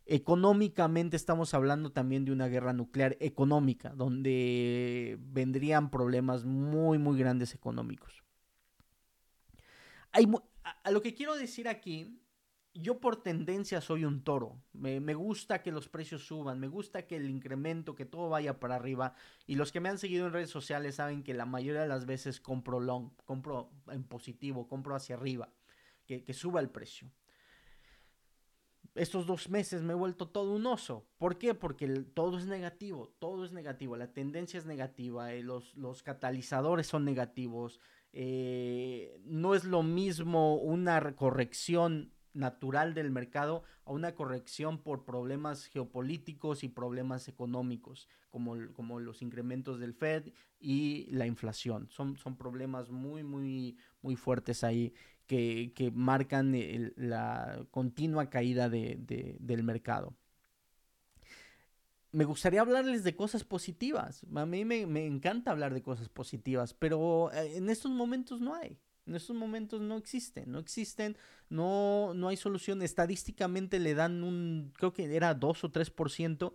A: Económicamente estamos hablando también de una guerra nuclear económica, donde vendrían problemas muy, muy grandes económicos. Hay, a, lo que quiero decir aquí, yo por tendencia soy un toro. Me, me, gusta que los precios suban, me gusta que el incremento, que todo vaya para arriba. Y los que me han seguido en redes sociales saben que la mayoría de las veces compro long, compro en positivo, compro hacia arriba, que, que suba el precio estos dos meses me he vuelto todo un oso. ¿Por qué? Porque todo es negativo, todo es negativo, la tendencia es negativa, eh, los, los, catalizadores son negativos, eh, no es lo mismo una corrección natural del mercado a una corrección por problemas geopolíticos y problemas económicos, como, como los incrementos del Fed y la inflación. Son, son problemas muy, muy, muy fuertes ahí que, marcan la continua caída del mercado. Me gustaría hablarles de cosas positivas. A mí me, encanta hablar de cosas positivas, pero eh, en estos momentos no hay. En estos momentos no existen, no existen, no, no hay solución. Estadísticamente le dan un, creo que era 2 o 3%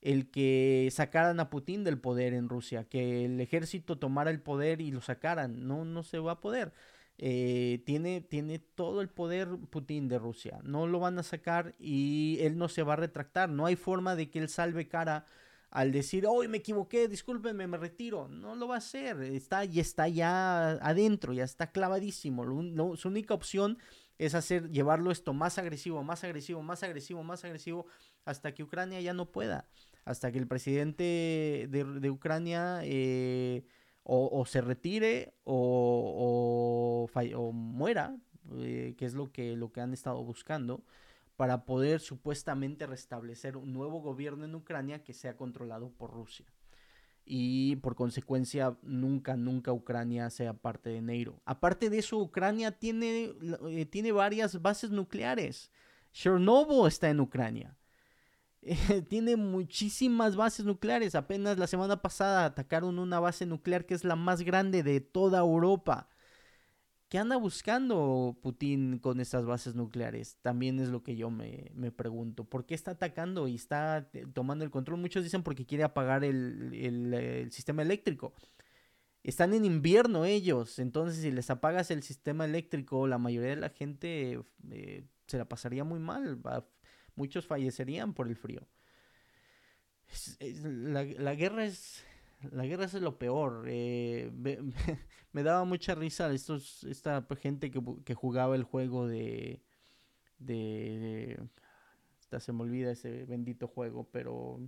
A: el que sacaran a Putin del poder en Rusia, que el ejército tomara el poder y lo sacaran. No, no se va a poder. Eh, tiene, tiene todo el poder Putin de Rusia. No lo van a sacar y él no se va a retractar. No hay forma de que él salve cara al decir, hoy me equivoqué, discúlpenme, me retiro. No lo va a hacer. Está, y está ya adentro, ya está clavadísimo. su única opción es hacer, llevarlo esto más agresivo, más agresivo, más agresivo, más agresivo, hasta que Ucrania ya no pueda. Hasta que el presidente de, Ucrania eh, o, se retire o, o, muera, eh, que es lo que, lo que han estado buscando, para poder supuestamente restablecer un nuevo gobierno en Ucrania que sea controlado por Rusia. Y por consecuencia, nunca, nunca Ucrania sea parte de NATO. Aparte de eso, Ucrania tiene, eh, tiene varias bases nucleares. Chernobyl está en Ucrania. tiene muchísimas bases nucleares. Apenas la semana pasada atacaron una base nuclear que es la más grande de toda Europa. ¿Qué anda buscando Putin con estas bases nucleares? También es lo que yo me, pregunto. ¿Por qué está atacando y está tomando el control? Muchos dicen porque quiere apagar el, sistema eléctrico. Están en invierno ellos, entonces si les apagas el sistema eléctrico, la mayoría de la gente eh, se la pasaría muy mal muchos fallecerían por el frío. la, guerra es la guerra es lo peor. Eh, me, daba mucha risa estos, esta gente que, jugaba el juego de, de, se me olvida ese bendito juego, pero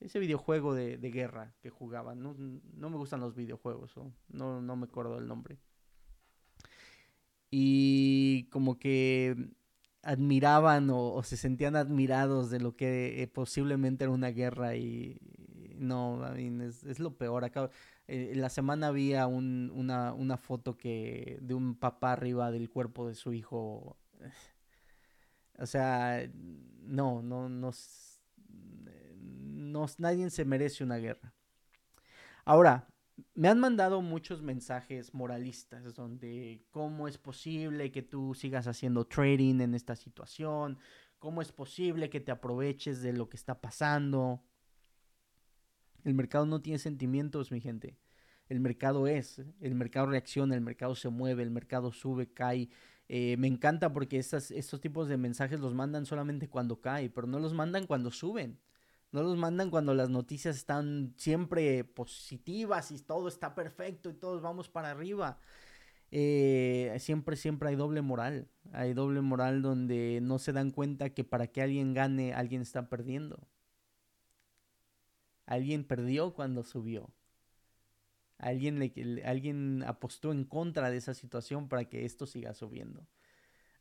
A: ese videojuego de, guerra que jugaban. No, me gustan los videojuegos, no, no me acuerdo el nombre. Y como que admiraban o, se sentían admirados de lo que posiblemente era una guerra y no, es, lo peor. Acá, eh, la semana había una, foto que de un papá arriba del cuerpo de su hijo. O sea, no, no, no, no, nadie se merece una guerra. Ahora, me han mandado muchos mensajes moralistas donde cómo es posible que tú sigas haciendo trading en esta situación, cómo es posible que te aproveches de lo que está pasando. El mercado no tiene sentimientos, mi gente. El mercado es, el mercado reacciona, el mercado se mueve, el mercado sube, cae. Eh, me encanta porque estos tipos de mensajes los mandan solamente cuando cae, pero no los mandan cuando suben. No los mandan cuando las noticias están siempre positivas y todo está perfecto y todos vamos para arriba. Eh, siempre, siempre hay doble moral. Hay doble moral donde no se dan cuenta que para que alguien gane, alguien está perdiendo. Alguien perdió cuando subió. Alguien, le, alguien apostó en contra de esa situación para que esto siga subiendo.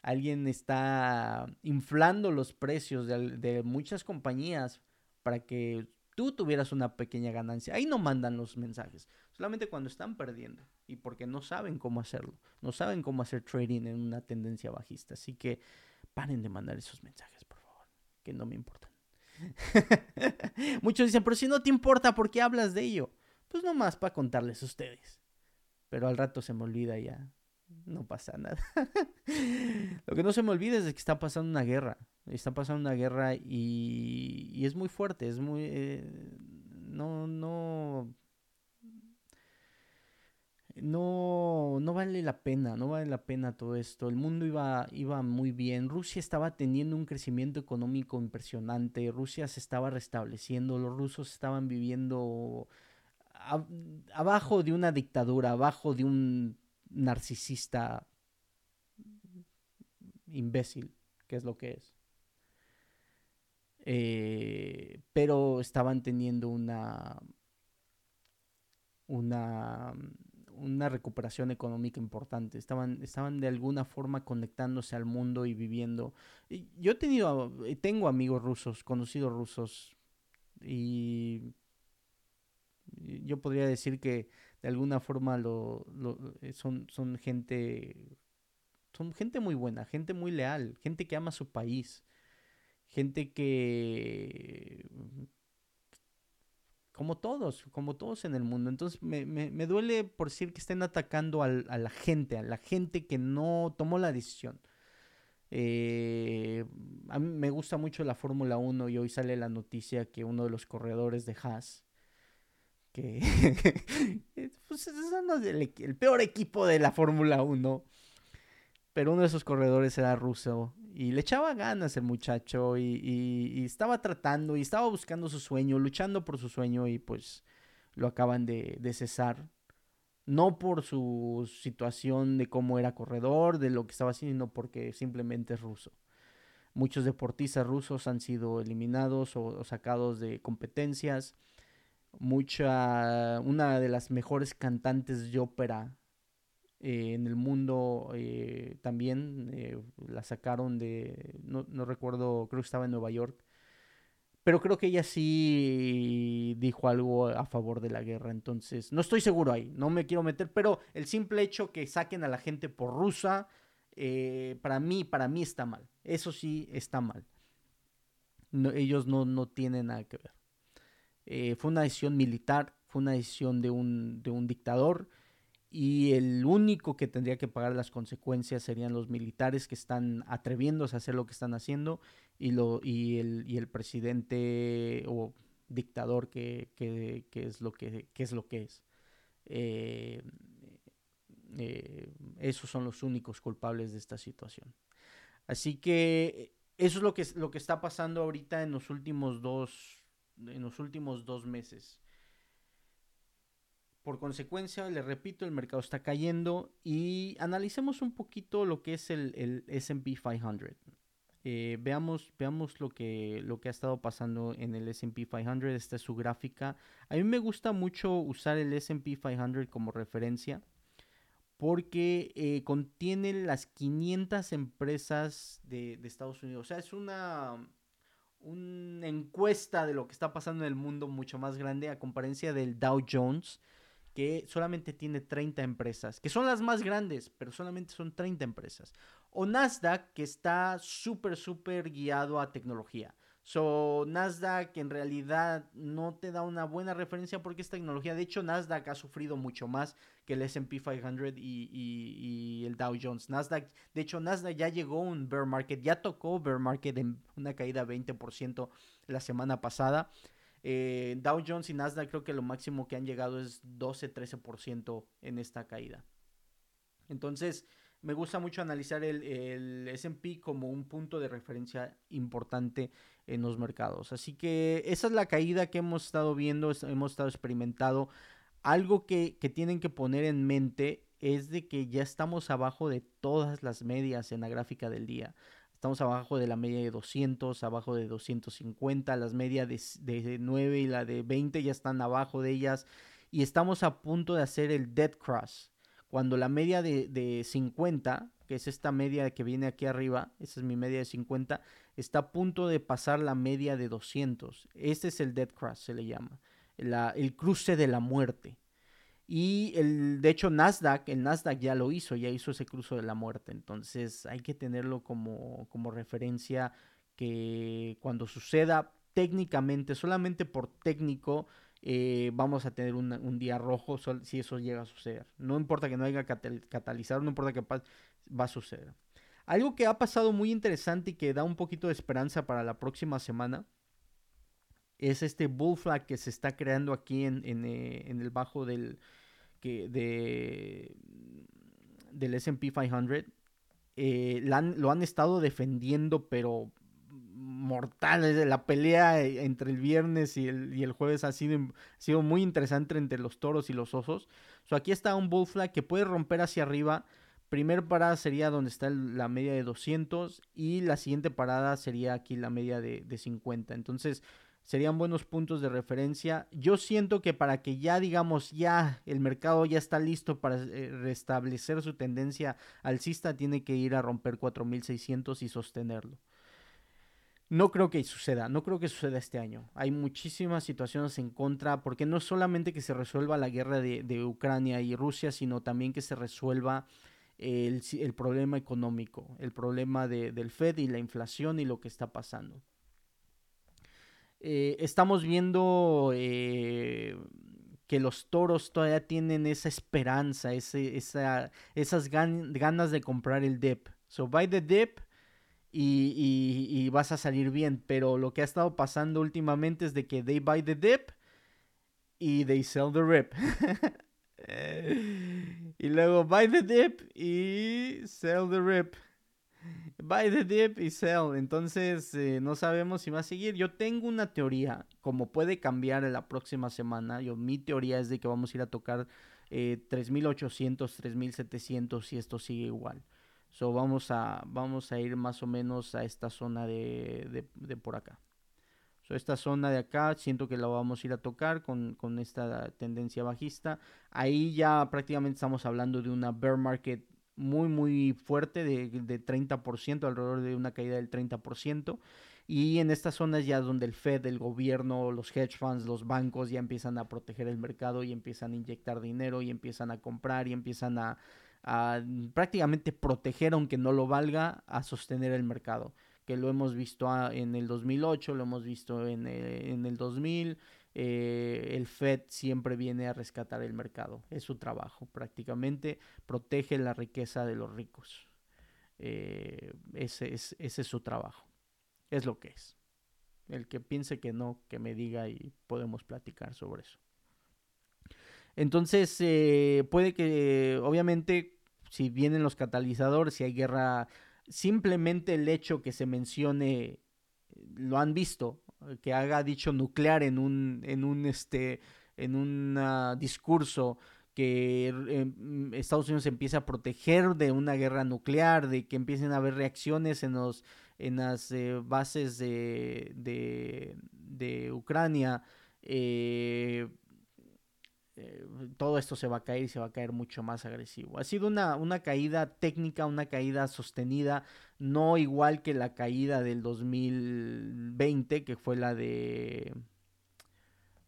A: Alguien está inflando los precios de, de muchas compañías para que tú tuvieras una pequeña ganancia. Ahí no mandan los mensajes, solamente cuando están perdiendo y porque no saben cómo hacerlo, no saben cómo hacer trading en una tendencia bajista. Así que paren de mandar esos mensajes, por favor, que no me importan. Muchos dicen, pero si no te importa, ¿por qué hablas de ello? Pues nomás para contarles a ustedes. Pero al rato se me olvida ya. no pasa nada. Lo que no se me olvida es que está pasando una guerra. Está pasando una guerra y, es muy fuerte, es muy... Eh, no, no... No, no vale la pena, no vale la pena todo esto. El mundo iba, iba muy bien. Rusia estaba teniendo un crecimiento económico impresionante. Rusia se estaba restableciendo. Los rusos estaban viviendo abajo de una dictadura, abajo de un narcisista imbécil, que es lo que es. Eh, pero estaban teniendo una, una, una recuperación económica importante. Estaban, estaban de alguna forma conectándose al mundo y viviendo. Yo he tenido, tengo amigos rusos, conocidos rusos, y yo podría decir que de alguna forma lo, eh, son, son gente son gente muy buena, gente muy leal, gente que ama su país, gente que como todos, como todos en el mundo. Entonces me, me, duele por decir que estén atacando a la gente, a la gente que no tomó la decisión. Eh, a mí me gusta mucho la Fórmula 1 y hoy sale la noticia que uno de los corredores de Haas, que pues, el, el, peor equipo de la Fórmula 1. Pero uno de esos corredores era ruso y le echaba ganas el muchacho y, estaba tratando y estaba buscando su sueño, luchando por su sueño y pues lo acaban de, cesar. No por su situación de cómo era corredor, de lo que estaba haciendo, sino porque simplemente es ruso. Muchos deportistas rusos han sido eliminados o sacados de competencias mucha, una de las mejores cantantes de ópera eh, en el mundo eh, también eh, la sacaron de, no, no, recuerdo, creo que estaba en Nueva York, pero creo que ella sí dijo algo a favor de la guerra, entonces no estoy seguro ahí, no me quiero meter, pero el simple hecho que saquen a la gente por rusa, para mí, para mí está mal, eso sí está mal. ellos no, no tienen nada que ver. Fue una decisión militar, fue una decisión de un, de un dictador y el único que tendría que pagar las consecuencias serían los militares que están atreviéndose a hacer lo que están haciendo y, lo, y, el, y el presidente o dictador que, que, es, lo que, que es lo que es. Eh, eh, esos son los únicos culpables de esta situación. Así que eso es lo que, lo que está pasando ahorita en los últimos dos, en los últimos dos meses. Por consecuencia, le repito, el mercado está cayendo y analicemos un poquito lo que es el, el SP 500. Eh, veamos veamos lo, que, lo que ha estado pasando en el SP 500. Esta es su gráfica. A mí me gusta mucho usar el SP 500 como referencia porque eh, contiene las 500 empresas de, Estados Unidos. O sea, es una una encuesta de lo que está pasando en el mundo mucho más grande a comparación del Dow Jones, que solamente tiene 30 empresas, que son las más grandes, pero solamente son 30 empresas. O Nasdaq, que está súper, súper guiado a tecnología. So, Nasdaq en realidad no te da una buena referencia porque es tecnología. De hecho, Nasdaq ha sufrido mucho más que el SP 500 y, el Dow Jones. Nasdaq, de hecho, Nasdaq ya llegó a un bear market, ya tocó bear market en una caída 20% la semana pasada. Eh, Dow Jones y Nasdaq creo que lo máximo que han llegado es 12-13% en esta caída. Entonces, me gusta mucho analizar el, SP como un punto de referencia importante en los mercados. Así que esa es la caída que hemos estado viendo, hemos estado experimentando. Algo que, tienen que poner en mente es de que ya estamos abajo de todas las medias en la gráfica del día. Estamos abajo de la media de 200, abajo de 250, las medias de, de 9 y la de 20 ya están abajo de ellas. Y estamos a punto de hacer el dead cross. Cuando la media de, de 50, que es esta media que viene aquí arriba, esa es mi media de 50, está a punto de pasar la media de 200. Este es el Dead Cross, se le llama. el cruce de la muerte. Y el, de hecho, Nasdaq, el Nasdaq ya lo hizo, ya hizo ese cruce de la muerte. Entonces hay que tenerlo como, como referencia que cuando suceda técnicamente, solamente por técnico, eh, vamos a tener un, día rojo si eso llega a suceder. No importa que no haya catalizador, no importa que va a suceder. Algo que ha pasado muy interesante y que da un poquito de esperanza para la próxima semana es este bull flag que se está creando aquí en, eh, el bajo del, de, del SP 500. Eh, lo han estado defendiendo, pero mortal. La pelea entre el viernes y el, y el jueves ha sido, sido, muy interesante entre los toros y los osos. So, aquí está un bull flag que puede romper hacia arriba. Primer parada sería donde está la media de 200 y la siguiente parada sería aquí la media de, 50. Entonces serían buenos puntos de referencia. Yo siento que para que ya digamos ya el mercado ya está listo para eh, restablecer su tendencia alcista, tiene que ir a romper 4600 y sostenerlo. No creo que suceda, no creo que suceda este año. Hay muchísimas situaciones en contra, porque no solamente que se resuelva la guerra de, Ucrania y Rusia, sino también que se resuelva el, problema económico, el problema del Fed y la inflación y lo que está pasando. Eh, estamos viendo eh, que los toros todavía tienen esa esperanza, esas ganas de comprar el dip. So buy the dip y, vas a salir bien. Pero lo que ha estado pasando últimamente es de que they buy the dip y they sell the rip. y luego buy the dip y sell the rip. Buy the dip y sell. Entonces eh, no sabemos si va a seguir. Yo tengo una teoría, como puede cambiar en la próxima semana. Yo, mi teoría es de que vamos a ir a tocar eh, 3800, 3700 si esto sigue igual. So vamos a, vamos a ir más o menos a esta zona de, de, por acá. So esta zona de acá siento que la vamos a ir a tocar con, con esta tendencia bajista. Ahí ya prácticamente estamos hablando de una bear market muy muy fuerte de, de 30%, alrededor de una caída del 30%. Y en estas zonas ya donde el Fed, el gobierno, los hedge funds, los bancos ya empiezan a proteger el mercado y empiezan a inyectar dinero y empiezan a comprar y empiezan a, prácticamente proteger, aunque no lo valga, a sostener el mercado. Que lo hemos visto en el 2008, lo hemos visto en el, 2000. Eh, el Fed siempre viene a rescatar el mercado. Es su trabajo, prácticamente protege la riqueza de los ricos. Eh, ese, es, su trabajo. Es lo que es. El que piense que no, que me diga y podemos platicar sobre eso. Entonces, eh, puede que, obviamente, si vienen los catalizadores, si hay guerra, simplemente el hecho que se mencione, lo han visto, que haga dicho nuclear en un, en un, este, en un discurso que em, Estados Unidos empiece a proteger de una guerra nuclear, de que empiecen a haber reacciones en los en las eh, bases de, de, de Ucrania, eh, eh, todo esto se va a caer y se va a caer mucho más agresivo. Ha sido una, una, caída técnica, una caída sostenida, no igual que la caída del 2020, que fue la de...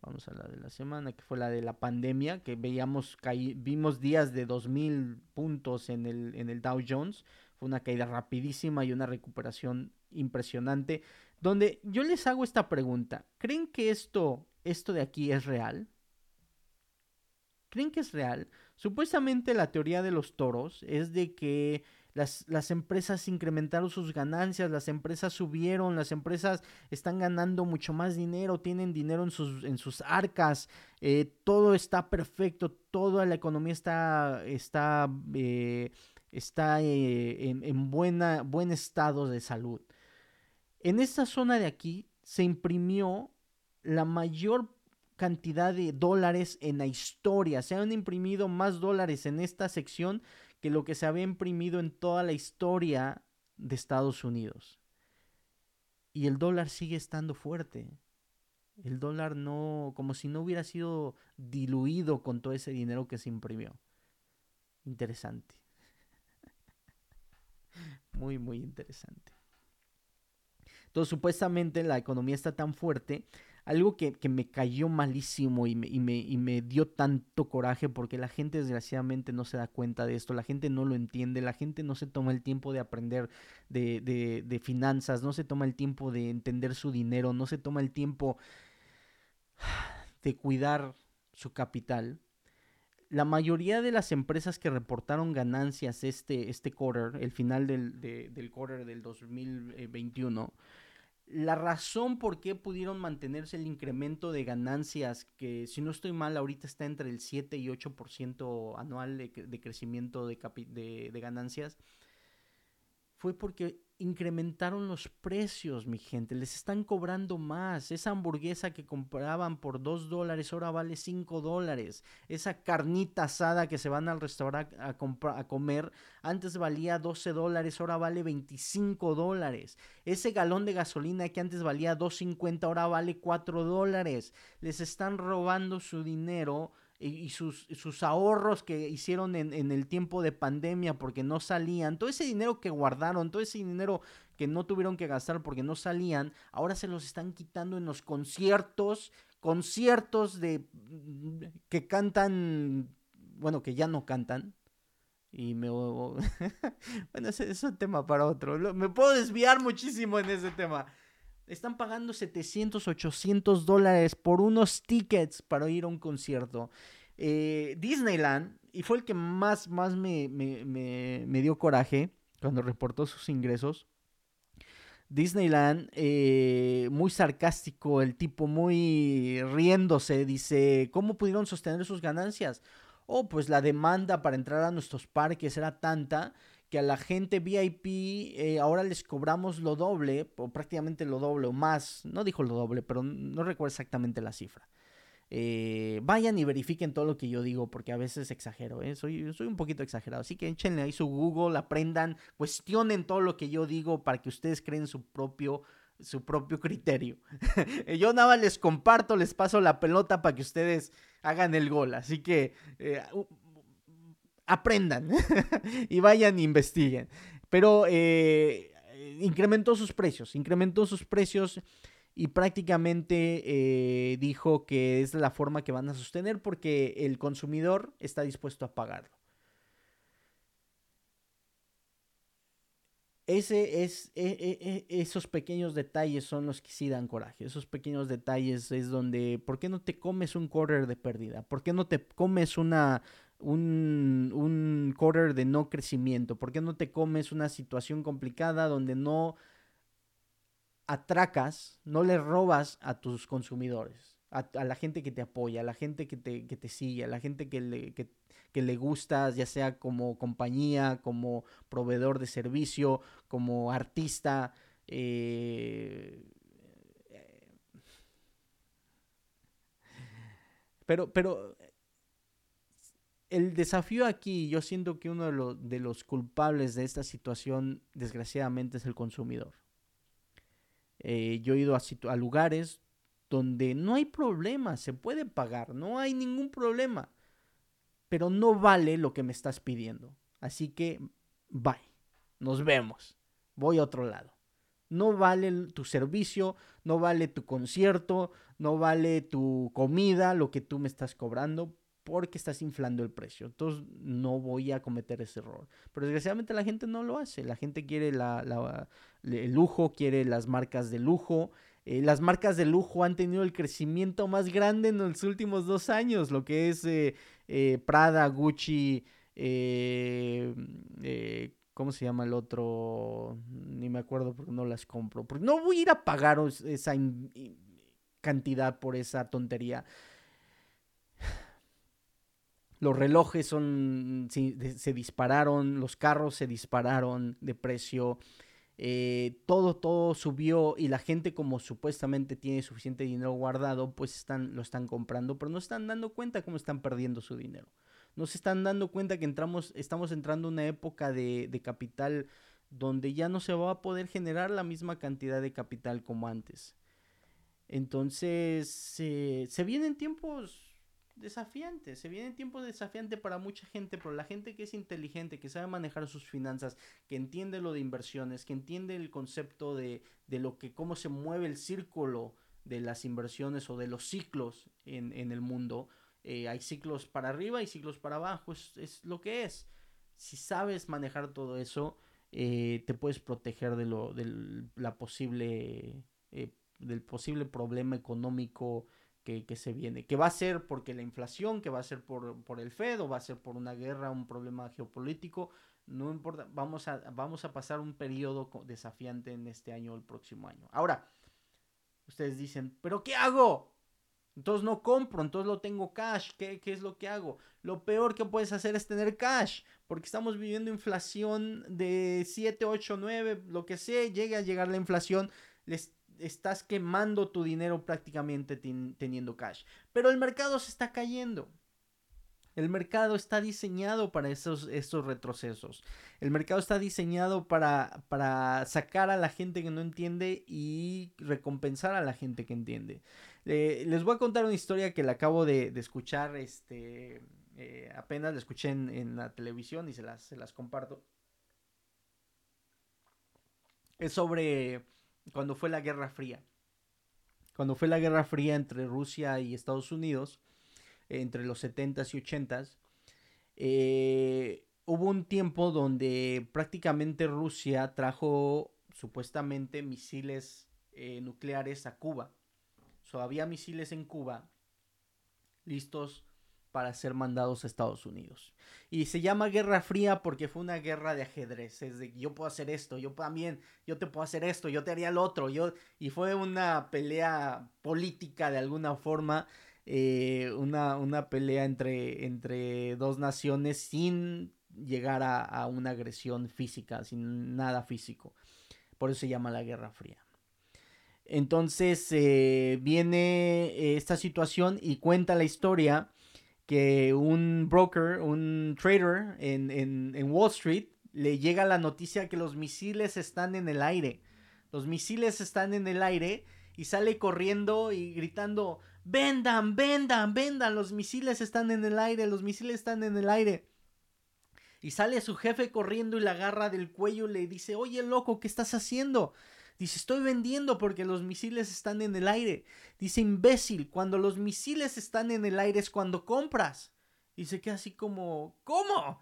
A: Vamos a la de la semana, que fue la de la pandemia, que veíamos, vimos días de 2000 puntos en el, en el Dow Jones. Fue una caída rapidísima y una recuperación impresionante. Donde yo les hago esta pregunta, ¿creen que esto, esto de aquí es real? Creen que es real. Supuestamente la teoría de los toros es de que las, las, empresas incrementaron sus ganancias, las empresas subieron, las empresas están ganando mucho más dinero, tienen dinero en sus, en sus arcas, eh, todo está perfecto, toda la economía está, está, eh, está eh, en, en buena, buen estado de salud. En esta zona de aquí se imprimió la mayor cantidad de dólares en la historia. Se han imprimido más dólares en esta sección que lo que se había imprimido en toda la historia de Estados Unidos. Y el dólar sigue estando fuerte. El dólar no, como si no hubiera sido diluido con todo ese dinero que se imprimió. Interesante. Muy, muy interesante. Entonces, supuestamente la economía está tan fuerte algo que, me cayó malísimo y me, y, me, dio tanto coraje porque la gente desgraciadamente no se da cuenta de esto, la gente no lo entiende, la gente no se toma el tiempo de aprender de, de, finanzas, no se toma el tiempo de entender su dinero, no se toma el tiempo de cuidar su capital, la mayoría de las empresas que reportaron ganancias este, este quarter, el final del, del quarter del 2021, la razón por qué pudieron mantenerse el incremento de ganancias, que si no estoy mal, ahorita está entre el 7 y 8% anual de, de crecimiento de, de, de ganancias, fue porque incrementaron los precios, mi gente. Les están cobrando más. Esa hamburguesa que compraban por 2 dólares ahora vale 5 dólares. Esa carnita asada que se van al restaurante a, a comer antes valía 12 dólares, ahora vale 25 dólares. Ese galón de gasolina que antes valía 2.50 ahora vale 4 dólares. Les están robando su dinero y, sus, sus, ahorros que hicieron en, en, el tiempo de pandemia porque no salían, todo ese dinero que guardaron, todo ese dinero que no tuvieron que gastar porque no salían, ahora se los están quitando en los conciertos, conciertos de que cantan, bueno, que ya no cantan. Y me... bueno, ese es un tema para otro. Me puedo desviar muchísimo en ese tema. Están pagando 700, 800 dólares por unos tickets para ir a un concierto. Eh, Disneyland, y fue el que más, más me, dio coraje cuando reportó sus ingresos. Disneyland, eh, muy sarcástico, el tipo muy riéndose, dice, ¿cómo pudieron sostener sus ganancias? Oh, pues la demanda para entrar a nuestros parques era tanta a la gente VIP eh, ahora les cobramos lo doble, o prácticamente lo doble o más, no dijo lo doble, pero no recuerdo exactamente la cifra. Eh, vayan y verifiquen todo lo que yo digo, porque a veces exagero, ¿eh? soy, soy un poquito exagerado. Así que échenle ahí su Google, aprendan, cuestionen todo lo que yo digo para que ustedes creen su propio, su propio criterio. yo nada más les comparto, les paso la pelota para que ustedes hagan el gol. Así que aprendan y vayan e investiguen. Pero eh, incrementó sus precios, incrementó sus precios y prácticamente eh, dijo que es la forma que van a sostener porque el consumidor está dispuesto a pagarlo. Ese es, e, e, e, esos pequeños detalles son los que sí dan coraje. Esos pequeños detalles es donde, ¿por qué no te comes un quarter de pérdida? ¿Por qué no te comes una, un, un quarter de no crecimiento? ¿Por qué no te comes una situación complicada donde no atracas, no le robas a tus consumidores, a, la gente que te apoya, a la gente que te, que te sigue, a la gente que le, que, le gustas, ya sea como compañía, como proveedor de servicio, como artista. Eh, pero, pero el desafío aquí, yo siento que uno de, los, culpables de esta situación, desgraciadamente, es el consumidor. Eh, yo he ido a, a lugares donde no hay problema, se puede pagar, no hay ningún problema, pero no vale lo que me estás pidiendo. Así que, bye, nos vemos, voy a otro lado. No vale tu servicio, no vale tu concierto, no vale tu comida, lo que tú me estás cobrando, porque estás inflando el precio. Entonces no voy a cometer ese error. Pero desgraciadamente la gente no lo hace. La gente quiere el lujo, quiere las marcas de lujo. Eh, las marcas de lujo han tenido el crecimiento más grande en los últimos dos años, lo que es eh, eh, Prada, Gucci, ¿cómo se llama el otro? Ni me acuerdo porque no las compro. Porque no voy a ir a pagar esa cantidad por esa tontería. Los relojes son, se dispararon, los carros se dispararon de precio, eh, todo, todo subió y la gente como supuestamente tiene suficiente dinero guardado, pues están, lo están comprando, pero no están dando cuenta cómo están perdiendo su dinero. No se están dando cuenta que entramos, estamos entrando en una época de, capital donde ya no se va a poder generar la misma cantidad de capital como antes. Entonces, se vienen tiempos desafiante, se viene tiempo desafiante para mucha gente, pero la gente que es inteligente, que sabe manejar sus finanzas, que entiende lo de inversiones, que entiende el concepto de, de lo que, cómo se mueve el círculo de las inversiones o de los ciclos en, en el mundo, eh, hay ciclos para arriba y ciclos para abajo, es, es, lo que es. Si sabes manejar todo eso, eh, te puedes proteger de lo, la posible, eh, del posible problema económico que, se viene. Que va a ser porque la inflación, que va a ser por, por, el Fed, o va a ser por una guerra, un problema geopolítico. No importa, vamos a, vamos a pasar un periodo desafiante en este año o el próximo año. Ahora, ustedes dicen, ¿pero qué hago? Entonces no compro, entonces lo tengo cash. ¿Qué, ¿Qué, es lo que hago? Lo peor que puedes hacer es tener cash, porque estamos viviendo inflación de 7, 8, 9, lo que sea, llegue a llegar la inflación, les estás quemando tu dinero prácticamente teniendo cash. Pero el mercado se está cayendo. El mercado está diseñado para esos, retrocesos. El mercado está diseñado para, para, sacar a la gente que no entiende y recompensar a la gente que entiende. les voy a contar una historia que la acabo de, escuchar, este, eh, apenas la escuché en, la televisión y se las, se las comparto. Es sobre cuando fue la Guerra Fría. Cuando fue la Guerra Fría entre Rusia y Estados Unidos, entre los 70s y 80s, eh, hubo un tiempo donde prácticamente Rusia trajo supuestamente misiles eh, nucleares a Cuba. So, había misiles en Cuba listos para ser mandados a Estados Unidos. Y se llama Guerra Fría porque fue una guerra de ajedrez. Es de yo puedo hacer esto, yo también, yo te puedo hacer esto, yo te haría el otro. Yo... Y fue una pelea política de alguna forma. Eh, una, una, pelea entre, entre dos naciones sin llegar a, una agresión física, sin nada físico. Por eso se llama la Guerra Fría. Entonces eh, viene eh, esta situación y cuenta la historia que un broker, un trader en, Wall Street, le llega la noticia que los misiles están en el aire. Los misiles están en el aire y sale corriendo y gritando, vendan, vendan, vendan, los misiles están en el aire, los misiles están en el aire. Y sale su jefe corriendo y la agarra del cuello y le dice, oye loco, ¿qué estás haciendo? Dice, estoy vendiendo porque los misiles están en el aire. Dice, imbécil, cuando los misiles están en el aire es cuando compras. Dice que así como, ¿cómo?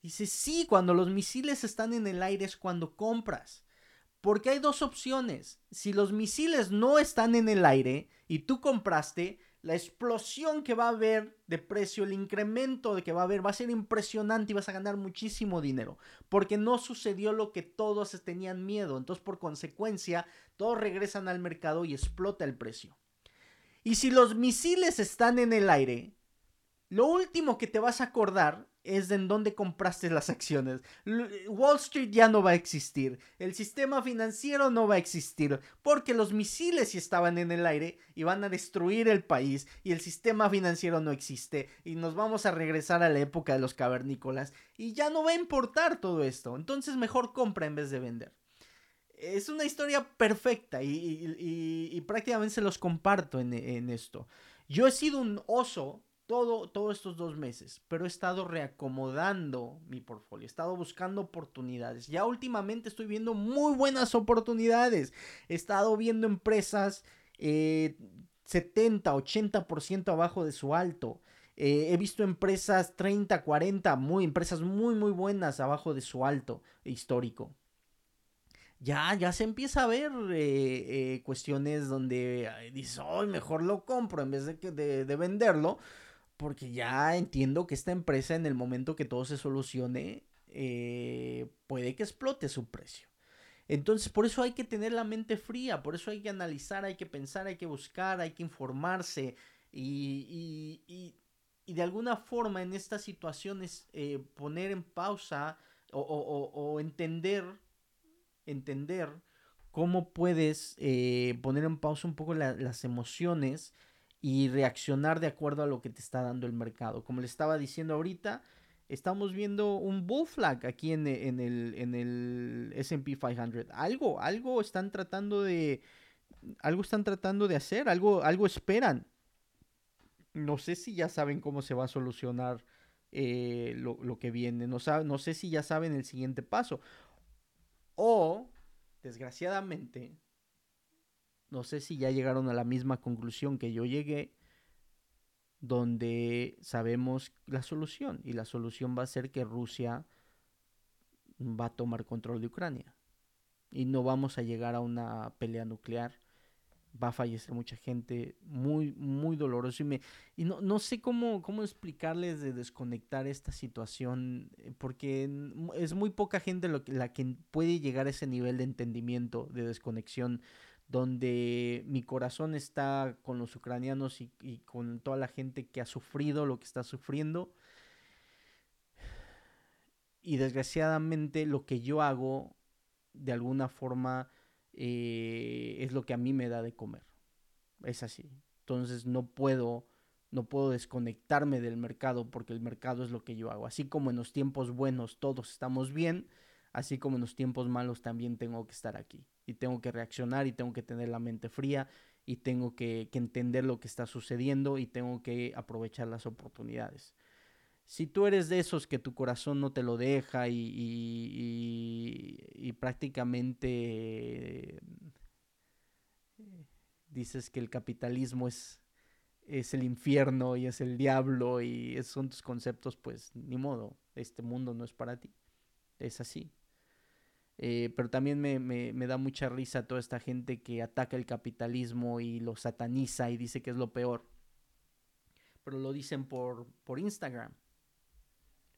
A: Dice, sí, cuando los misiles están en el aire es cuando compras. Porque hay dos opciones. Si los misiles no están en el aire y tú compraste, la explosión que va a haber de precio, el incremento de que va a haber, va a ser impresionante y vas a ganar muchísimo dinero. Porque no sucedió lo que todos tenían miedo. Entonces, por consecuencia, todos regresan al mercado y explota el precio. Y si los misiles están en el aire, lo último que te vas a acordar es de en dónde compraste las acciones. Wall Street ya no va a existir. El sistema financiero no va a existir. Porque los misiles sí estaban en el aire y van a destruir el país. Y el sistema financiero no existe. Y nos vamos a regresar a la época de los cavernícolas. Y ya no va a importar todo esto. Entonces mejor compra en vez de vender. Es una historia perfecta y, prácticamente se los comparto en esto. Yo he sido un oso todo, todos estos dos meses, pero he estado reacomodando mi portfolio, he estado buscando oportunidades. Ya últimamente estoy viendo muy buenas oportunidades. He estado viendo empresas 70, eh, 80% abajo de su alto. Eh, he visto empresas 30, 40, muy, empresas muy, muy buenas abajo de su alto histórico. Ya, ya se empieza a ver eh, cuestiones donde dices, oh, mejor lo compro en vez de, de, de venderlo porque ya entiendo que esta empresa en el momento que todo se solucione, eh, puede que explote su precio. Entonces, por eso hay que tener la mente fría, por eso hay que analizar, hay que pensar, hay que buscar, hay que informarse y, y, de alguna forma en estas situaciones eh, poner en pausa o, entender, entender cómo puedes eh, poner en pausa un poco las emociones y reaccionar de acuerdo a lo que te está dando el mercado. Como le estaba diciendo ahorita, estamos viendo un bull flag aquí en, el, en el S&P 500. Algo, algo están tratando de, algo están tratando de hacer, algo, algo esperan. No sé si ya saben cómo se va a solucionar eh, lo, lo, que viene. No, no sé si ya saben el siguiente paso. O, desgraciadamente, no sé si ya llegaron a la misma conclusión que yo llegué, donde sabemos la solución y la solución va a ser que Rusia va a tomar control de Ucrania y no vamos a llegar a una pelea nuclear va a fallecer mucha gente, muy, muy doloroso. Y, me, y no, no sé cómo, cómo explicarles de desconectar esta situación, eh, porque es muy poca gente lo que, la que puede llegar a ese nivel de entendimiento, de desconexión, donde mi corazón está con los ucranianos y, con toda la gente que ha sufrido lo que está sufriendo. Y desgraciadamente lo que yo hago, de alguna forma, eh, es lo que a mí me da de comer. Es así. Entonces no puedo, no puedo desconectarme del mercado porque el mercado es lo que yo hago. Así como en los tiempos buenos todos estamos bien, así como en los tiempos malos también tengo que estar aquí. Y tengo que reaccionar y tengo que tener la mente fría y tengo que, entender lo que está sucediendo y tengo que aprovechar las oportunidades si tú eres de esos que tu corazón no te lo deja y, y, prácticamente eh, dices que el capitalismo es, es el infierno y es el diablo y esos son tus conceptos, pues ni modo, este mundo no es para ti. Es así. Eh, pero también me, me, me, da mucha risa toda esta gente que ataca el capitalismo y lo sataniza y dice que es lo peor. Pero lo dicen por, por Instagram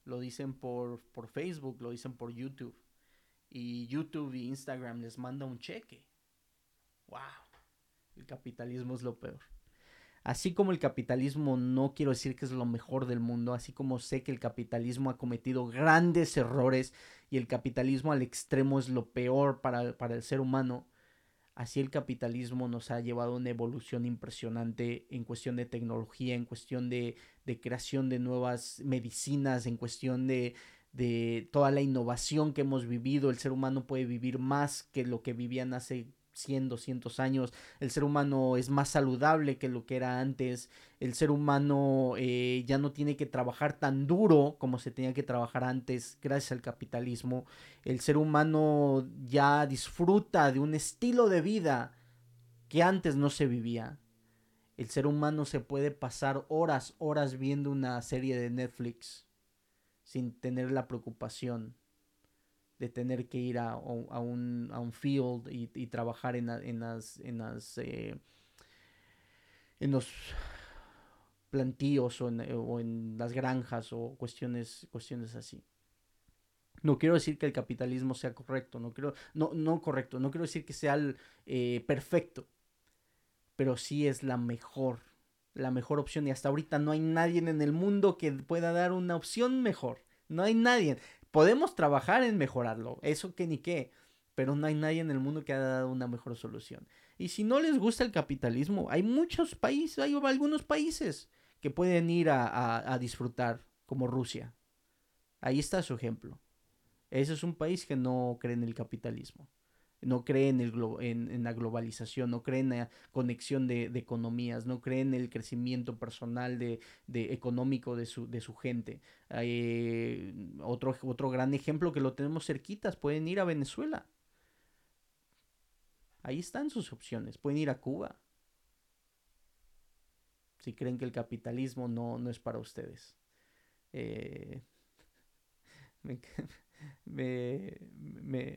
A: lo dicen por, por Facebook, lo dicen por YouTube. Y YouTube y Instagram les manda un cheque. ¡Wow! El capitalismo es lo peor. Así como el capitalismo no quiero decir que es lo mejor del mundo, así como sé que el capitalismo ha cometido grandes errores y el capitalismo al extremo es lo peor para, para el ser humano, Así el capitalismo nos ha llevado a una evolución impresionante en cuestión de tecnología, en cuestión de, creación de nuevas medicinas, en cuestión de, de toda la innovación que hemos vivido. El ser humano puede vivir más que lo que vivían hace 100, 200 años, el ser humano es más saludable que lo que era antes, el ser humano eh, ya no tiene que trabajar tan duro como se tenía que trabajar antes gracias al capitalismo, el ser humano ya disfruta de un estilo de vida que antes no se vivía. El ser humano se puede pasar horas, horas viendo una serie de Netflix sin tener la preocupación de tener que ir a, un, a un, field y, trabajar en, en, las, en, las, eh, en los plantíos o en, las granjas o cuestiones, cuestiones así. No quiero decir que el capitalismo sea correcto, no quiero, no, no correcto, no quiero decir que sea eh, perfecto, pero sí es la mejor, la mejor opción y hasta ahorita no hay nadie en el mundo que pueda dar una opción mejor. No hay nadie. Podemos trabajar en mejorarlo, eso que ni qué, pero no hay nadie en el mundo que haya dado una mejor solución. Y si no les gusta el capitalismo, hay muchos países, hay algunos países que pueden ir a, disfrutar, como Rusia. Ahí está su ejemplo. Ese es un país que no cree en el capitalismo no cree en, el en, la globalización, no cree en la conexión de, economías, no cree en el crecimiento personal de, económico de su, de su gente. Eh, otro, otro gran ejemplo que lo tenemos cerquitas, pueden ir a Venezuela. Ahí están sus opciones, pueden ir a Cuba. Si creen que el capitalismo no, no es para ustedes. Eh, me,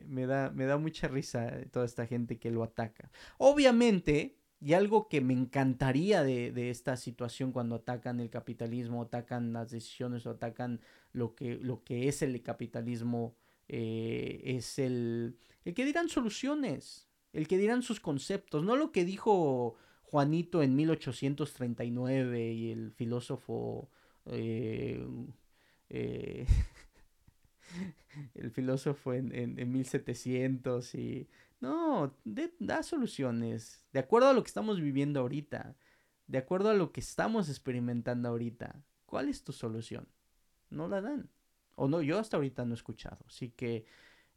A: me, da, me da mucha risa toda esta gente que lo ataca. Obviamente, y algo que me encantaría de, esta situación cuando atacan el capitalismo, atacan las decisiones o atacan lo que, lo que es el capitalismo, eh, es el, el que dirán soluciones, el que dirán sus conceptos, no lo que dijo Juanito en 1839 y el filósofo... Eh, eh, el filósofo en, en, 1700 y... No, da soluciones, de acuerdo a lo que estamos viviendo ahorita, de acuerdo a lo que estamos experimentando ahorita. ¿Cuál es tu solución? No la dan. O no, yo hasta ahorita no he escuchado. Así que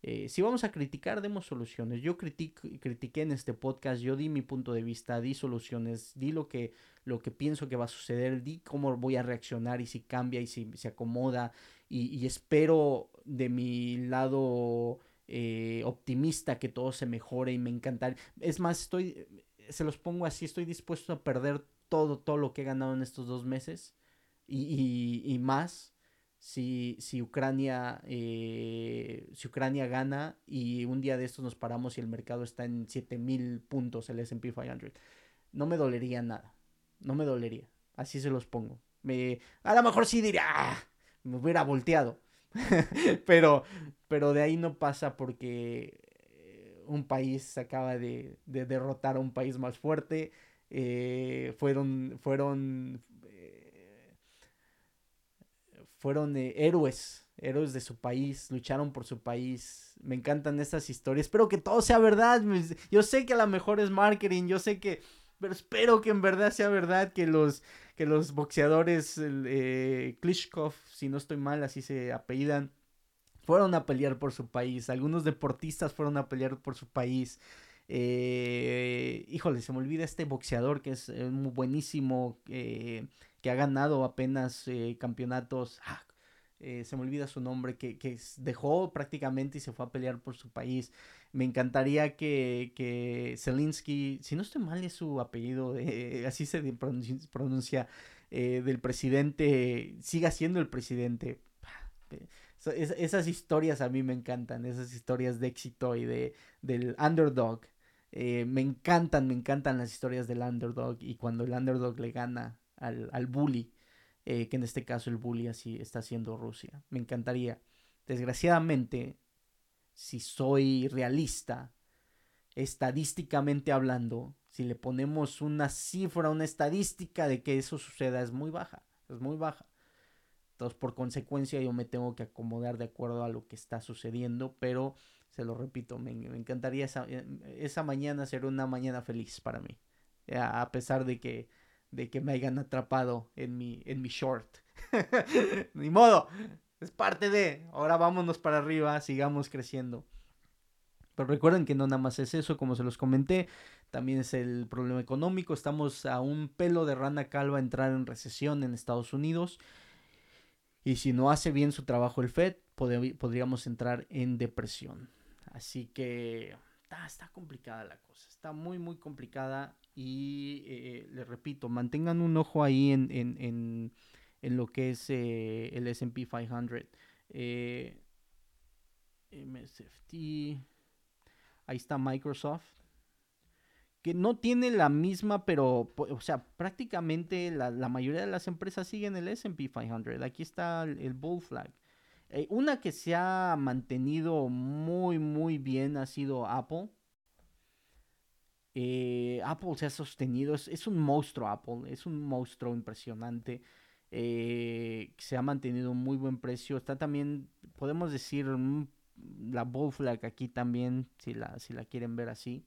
A: eh, si vamos a criticar, demos soluciones. Yo critiqué en este podcast, yo di mi punto de vista, di soluciones, di lo que, lo que pienso que va a suceder, di cómo voy a reaccionar y si cambia y si se acomoda y, espero de mi lado eh, optimista que todo se mejore y me encantaría. Es más, estoy, se los pongo así, estoy dispuesto a perder todo, todo lo que he ganado en estos dos meses y, y, más si, si Ucrania eh, si Ucrania gana y un día de estos nos paramos y el mercado está en 7000 puntos el S&P 500 no me dolería nada no me dolería así se los pongo me a lo mejor sí diría ah, me hubiera volteado pero pero de ahí no pasa porque eh, un país acaba de, de derrotar a un país más fuerte eh, fueron fueron fueron eh, héroes, héroes de su país, lucharon por su país. Me encantan estas historias. Espero que todo sea verdad. Yo sé que a lo mejor es marketing, yo sé que, pero espero que en verdad sea verdad que los que los boxeadores eh, Klitschko, si no estoy mal, así se apellidan, fueron a pelear por su país. Algunos deportistas fueron a pelear por su país. Eh, híjole, se me olvida este boxeador que es eh, muy buenísimo. Eh, que ha ganado apenas eh, campeonatos, ah, eh, se me olvida su nombre, que, que, dejó prácticamente y se fue a pelear por su país. Me encantaría que, que Zelensky, si no estoy mal es su apellido, así se pronuncia, eh, del presidente, siga siendo el presidente. esas historias a mí me encantan, esas historias de éxito y de, del underdog. me encantan, me encantan las historias del underdog y cuando el underdog le gana al, al bully, eh, que en este caso el bully así está haciendo Rusia. Me encantaría. Desgraciadamente, si soy realista, estadísticamente hablando, si le ponemos una cifra, una estadística de que eso suceda, es muy baja, es muy baja. Entonces, por consecuencia, yo me tengo que acomodar de acuerdo a lo que está sucediendo, pero se lo repito, me, encantaría esa, esa, mañana ser una mañana feliz para mí. A pesar de que de que me hayan atrapado en mi, en mi short. Ni modo, es parte de. Ahora vámonos para arriba, sigamos creciendo. Pero recuerden que no nada más es eso, como se los comenté, también es el problema económico. Estamos a un pelo de rana calva entrar en recesión en Estados Unidos. Y si no hace bien su trabajo el Fed, podríamos entrar en depresión. Así que está, está complicada la cosa, está muy, muy complicada y eh, les repito, mantengan un ojo ahí en, en, en, en lo que es eh, el SP 500. Eh, MSFT. Ahí está Microsoft. Que no tiene la misma, pero, o sea, prácticamente la, la mayoría de las empresas siguen el SP 500. Aquí está el Bull Flag. Eh, una que se ha mantenido muy, muy bien ha sido Apple. Eh, Apple se ha sostenido, es, un monstruo Apple, es un monstruo impresionante. Eh, se ha mantenido un muy buen precio. Está también, podemos decir, mm, la Bull Flag aquí también, si la, si la quieren ver así.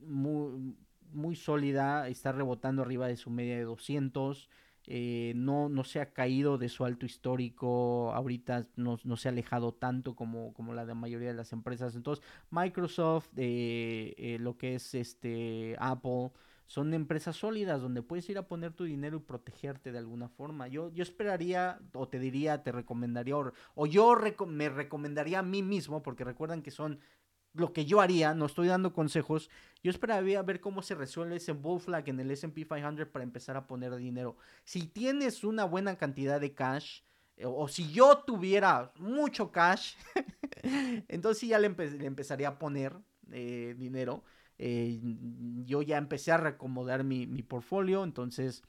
A: Muy, muy sólida, está rebotando arriba de su media de 200. Eh, no, no se ha caído de su alto histórico, ahorita no, se ha alejado tanto como, como la de mayoría de las empresas. Entonces, Microsoft, eh, eh, lo que es este Apple, son empresas sólidas donde puedes ir a poner tu dinero y protegerte de alguna forma. Yo, yo esperaría, o te diría, te recomendaría, o, yo me recomendaría a mí mismo, porque recuerdan que son lo que yo haría, no estoy dando consejos, yo esperaría ver cómo se resuelve ese bull flag en el SP 500 para empezar a poner dinero. Si tienes una buena cantidad de cash, eh, o si yo tuviera mucho cash, entonces ya le, empezaría a poner eh, dinero. Eh, yo ya empecé a reacomodar mi, mi portfolio, entonces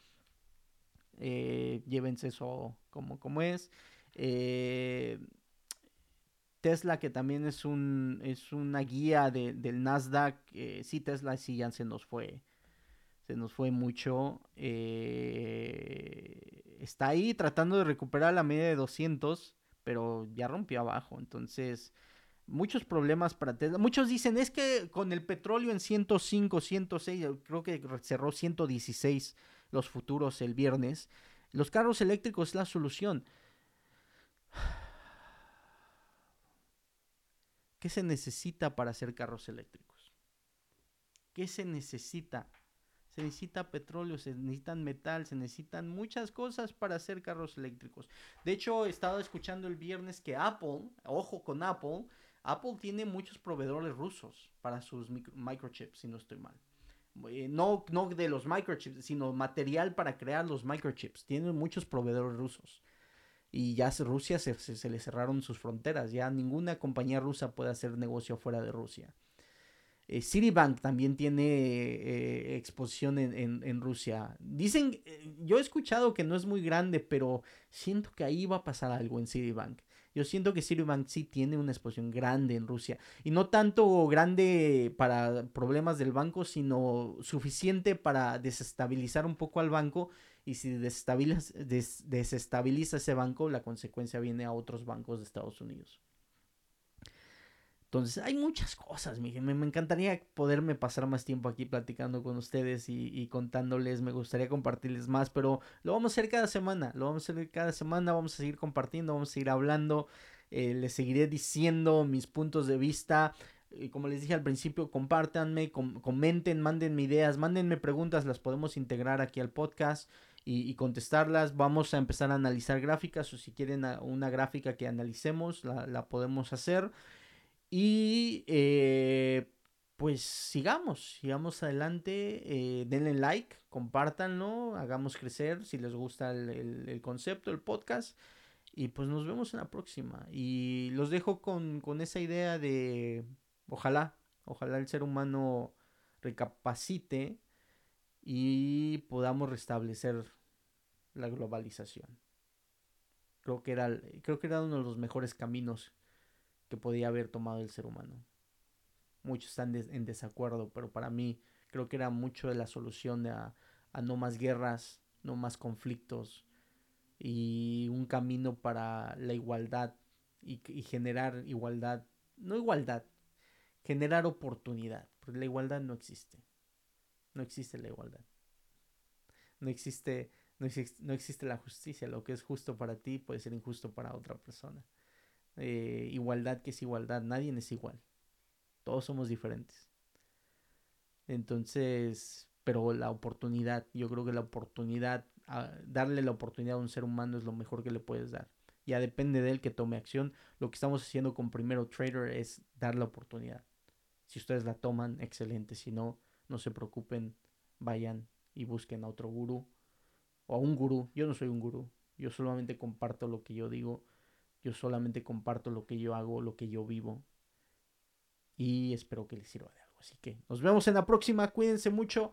A: llévense eso como, como es. Tesla, que también es un es una guía del Nasdaq. Eh, sí, Tesla sí ya se nos fue. Se nos fue mucho. Eh, está ahí tratando de recuperar la media de 200, pero ya rompió abajo. Entonces, muchos problemas para Tesla. Muchos dicen, es que con el petróleo en 105, 106, creo que cerró 116 los futuros el viernes. Los carros eléctricos es la solución. ¿Qué se necesita para hacer carros eléctricos? ¿Qué se necesita? Se necesita petróleo, se necesitan metal, se necesitan muchas cosas para hacer carros eléctricos. De hecho, he estado escuchando el viernes que Apple, ojo con Apple, Apple tiene muchos proveedores rusos para sus microchips, si no estoy mal. Eh, no, no de los microchips, sino material para crear los microchips. Tienen muchos proveedores rusos. Y ya Rusia se, se, le cerraron sus fronteras. Ya ninguna compañía rusa puede hacer negocio fuera de Rusia. Eh, Citibank también tiene eh, exposición en, en, Rusia. Dicen, yo he escuchado que no es muy grande, pero siento que ahí va a pasar algo en Citibank. Yo siento que Citibank sí tiene una exposición grande en Rusia. Y no tanto grande para problemas del banco, sino suficiente para desestabilizar un poco al banco. Y si desestabiliza, desestabiliza ese banco, la consecuencia viene a otros bancos de Estados Unidos. Entonces, hay muchas cosas, me, me, encantaría poderme pasar más tiempo aquí platicando con ustedes y, contándoles, me gustaría compartirles más, pero lo vamos a hacer cada semana, lo vamos a hacer cada semana, vamos a seguir compartiendo, vamos a seguir hablando, eh, les seguiré diciendo mis puntos de vista. Y como les dije al principio, compártanme, comenten, mándenme ideas, mándenme preguntas, las podemos integrar aquí al podcast y, contestarlas. Vamos a empezar a analizar gráficas o si quieren una gráfica que analicemos, la, la podemos hacer. Y eh, pues sigamos, sigamos adelante, eh, denle like, compártanlo, hagamos crecer si les gusta el, concepto, el podcast. Y pues nos vemos en la próxima. Y los dejo con, con esa idea de, ojalá, ojalá el ser humano recapacite y podamos restablecer la globalización. Creo que era, creo que era uno de los mejores caminos que podía haber tomado el ser humano. Muchos están en desacuerdo, pero para mí creo que era mucho de la solución a, no más guerras, no más conflictos y un camino para la igualdad y, y, generar igualdad, no igualdad, generar oportunidad, porque la igualdad no existe. No existe la igualdad. No existe, no existe, no existe la justicia. Lo que es justo para ti puede ser injusto para otra persona. Eh, igualdad que es igualdad, nadie es igual. Todos somos diferentes. Entonces, pero la oportunidad, yo creo que la oportunidad, darle la oportunidad a un ser humano es lo mejor que le puedes dar. Ya depende de él que tome acción. Lo que estamos haciendo con Primero Trader es dar la oportunidad. Si ustedes la toman, excelente. Si no, no se preocupen, vayan y busquen a otro gurú o a un gurú. Yo no soy un gurú. Yo solamente comparto lo que yo digo yo solamente comparto lo que yo hago, lo que yo vivo. Y espero que les sirva de algo. Así que nos vemos en la próxima. Cuídense mucho.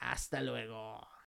A: Hasta luego.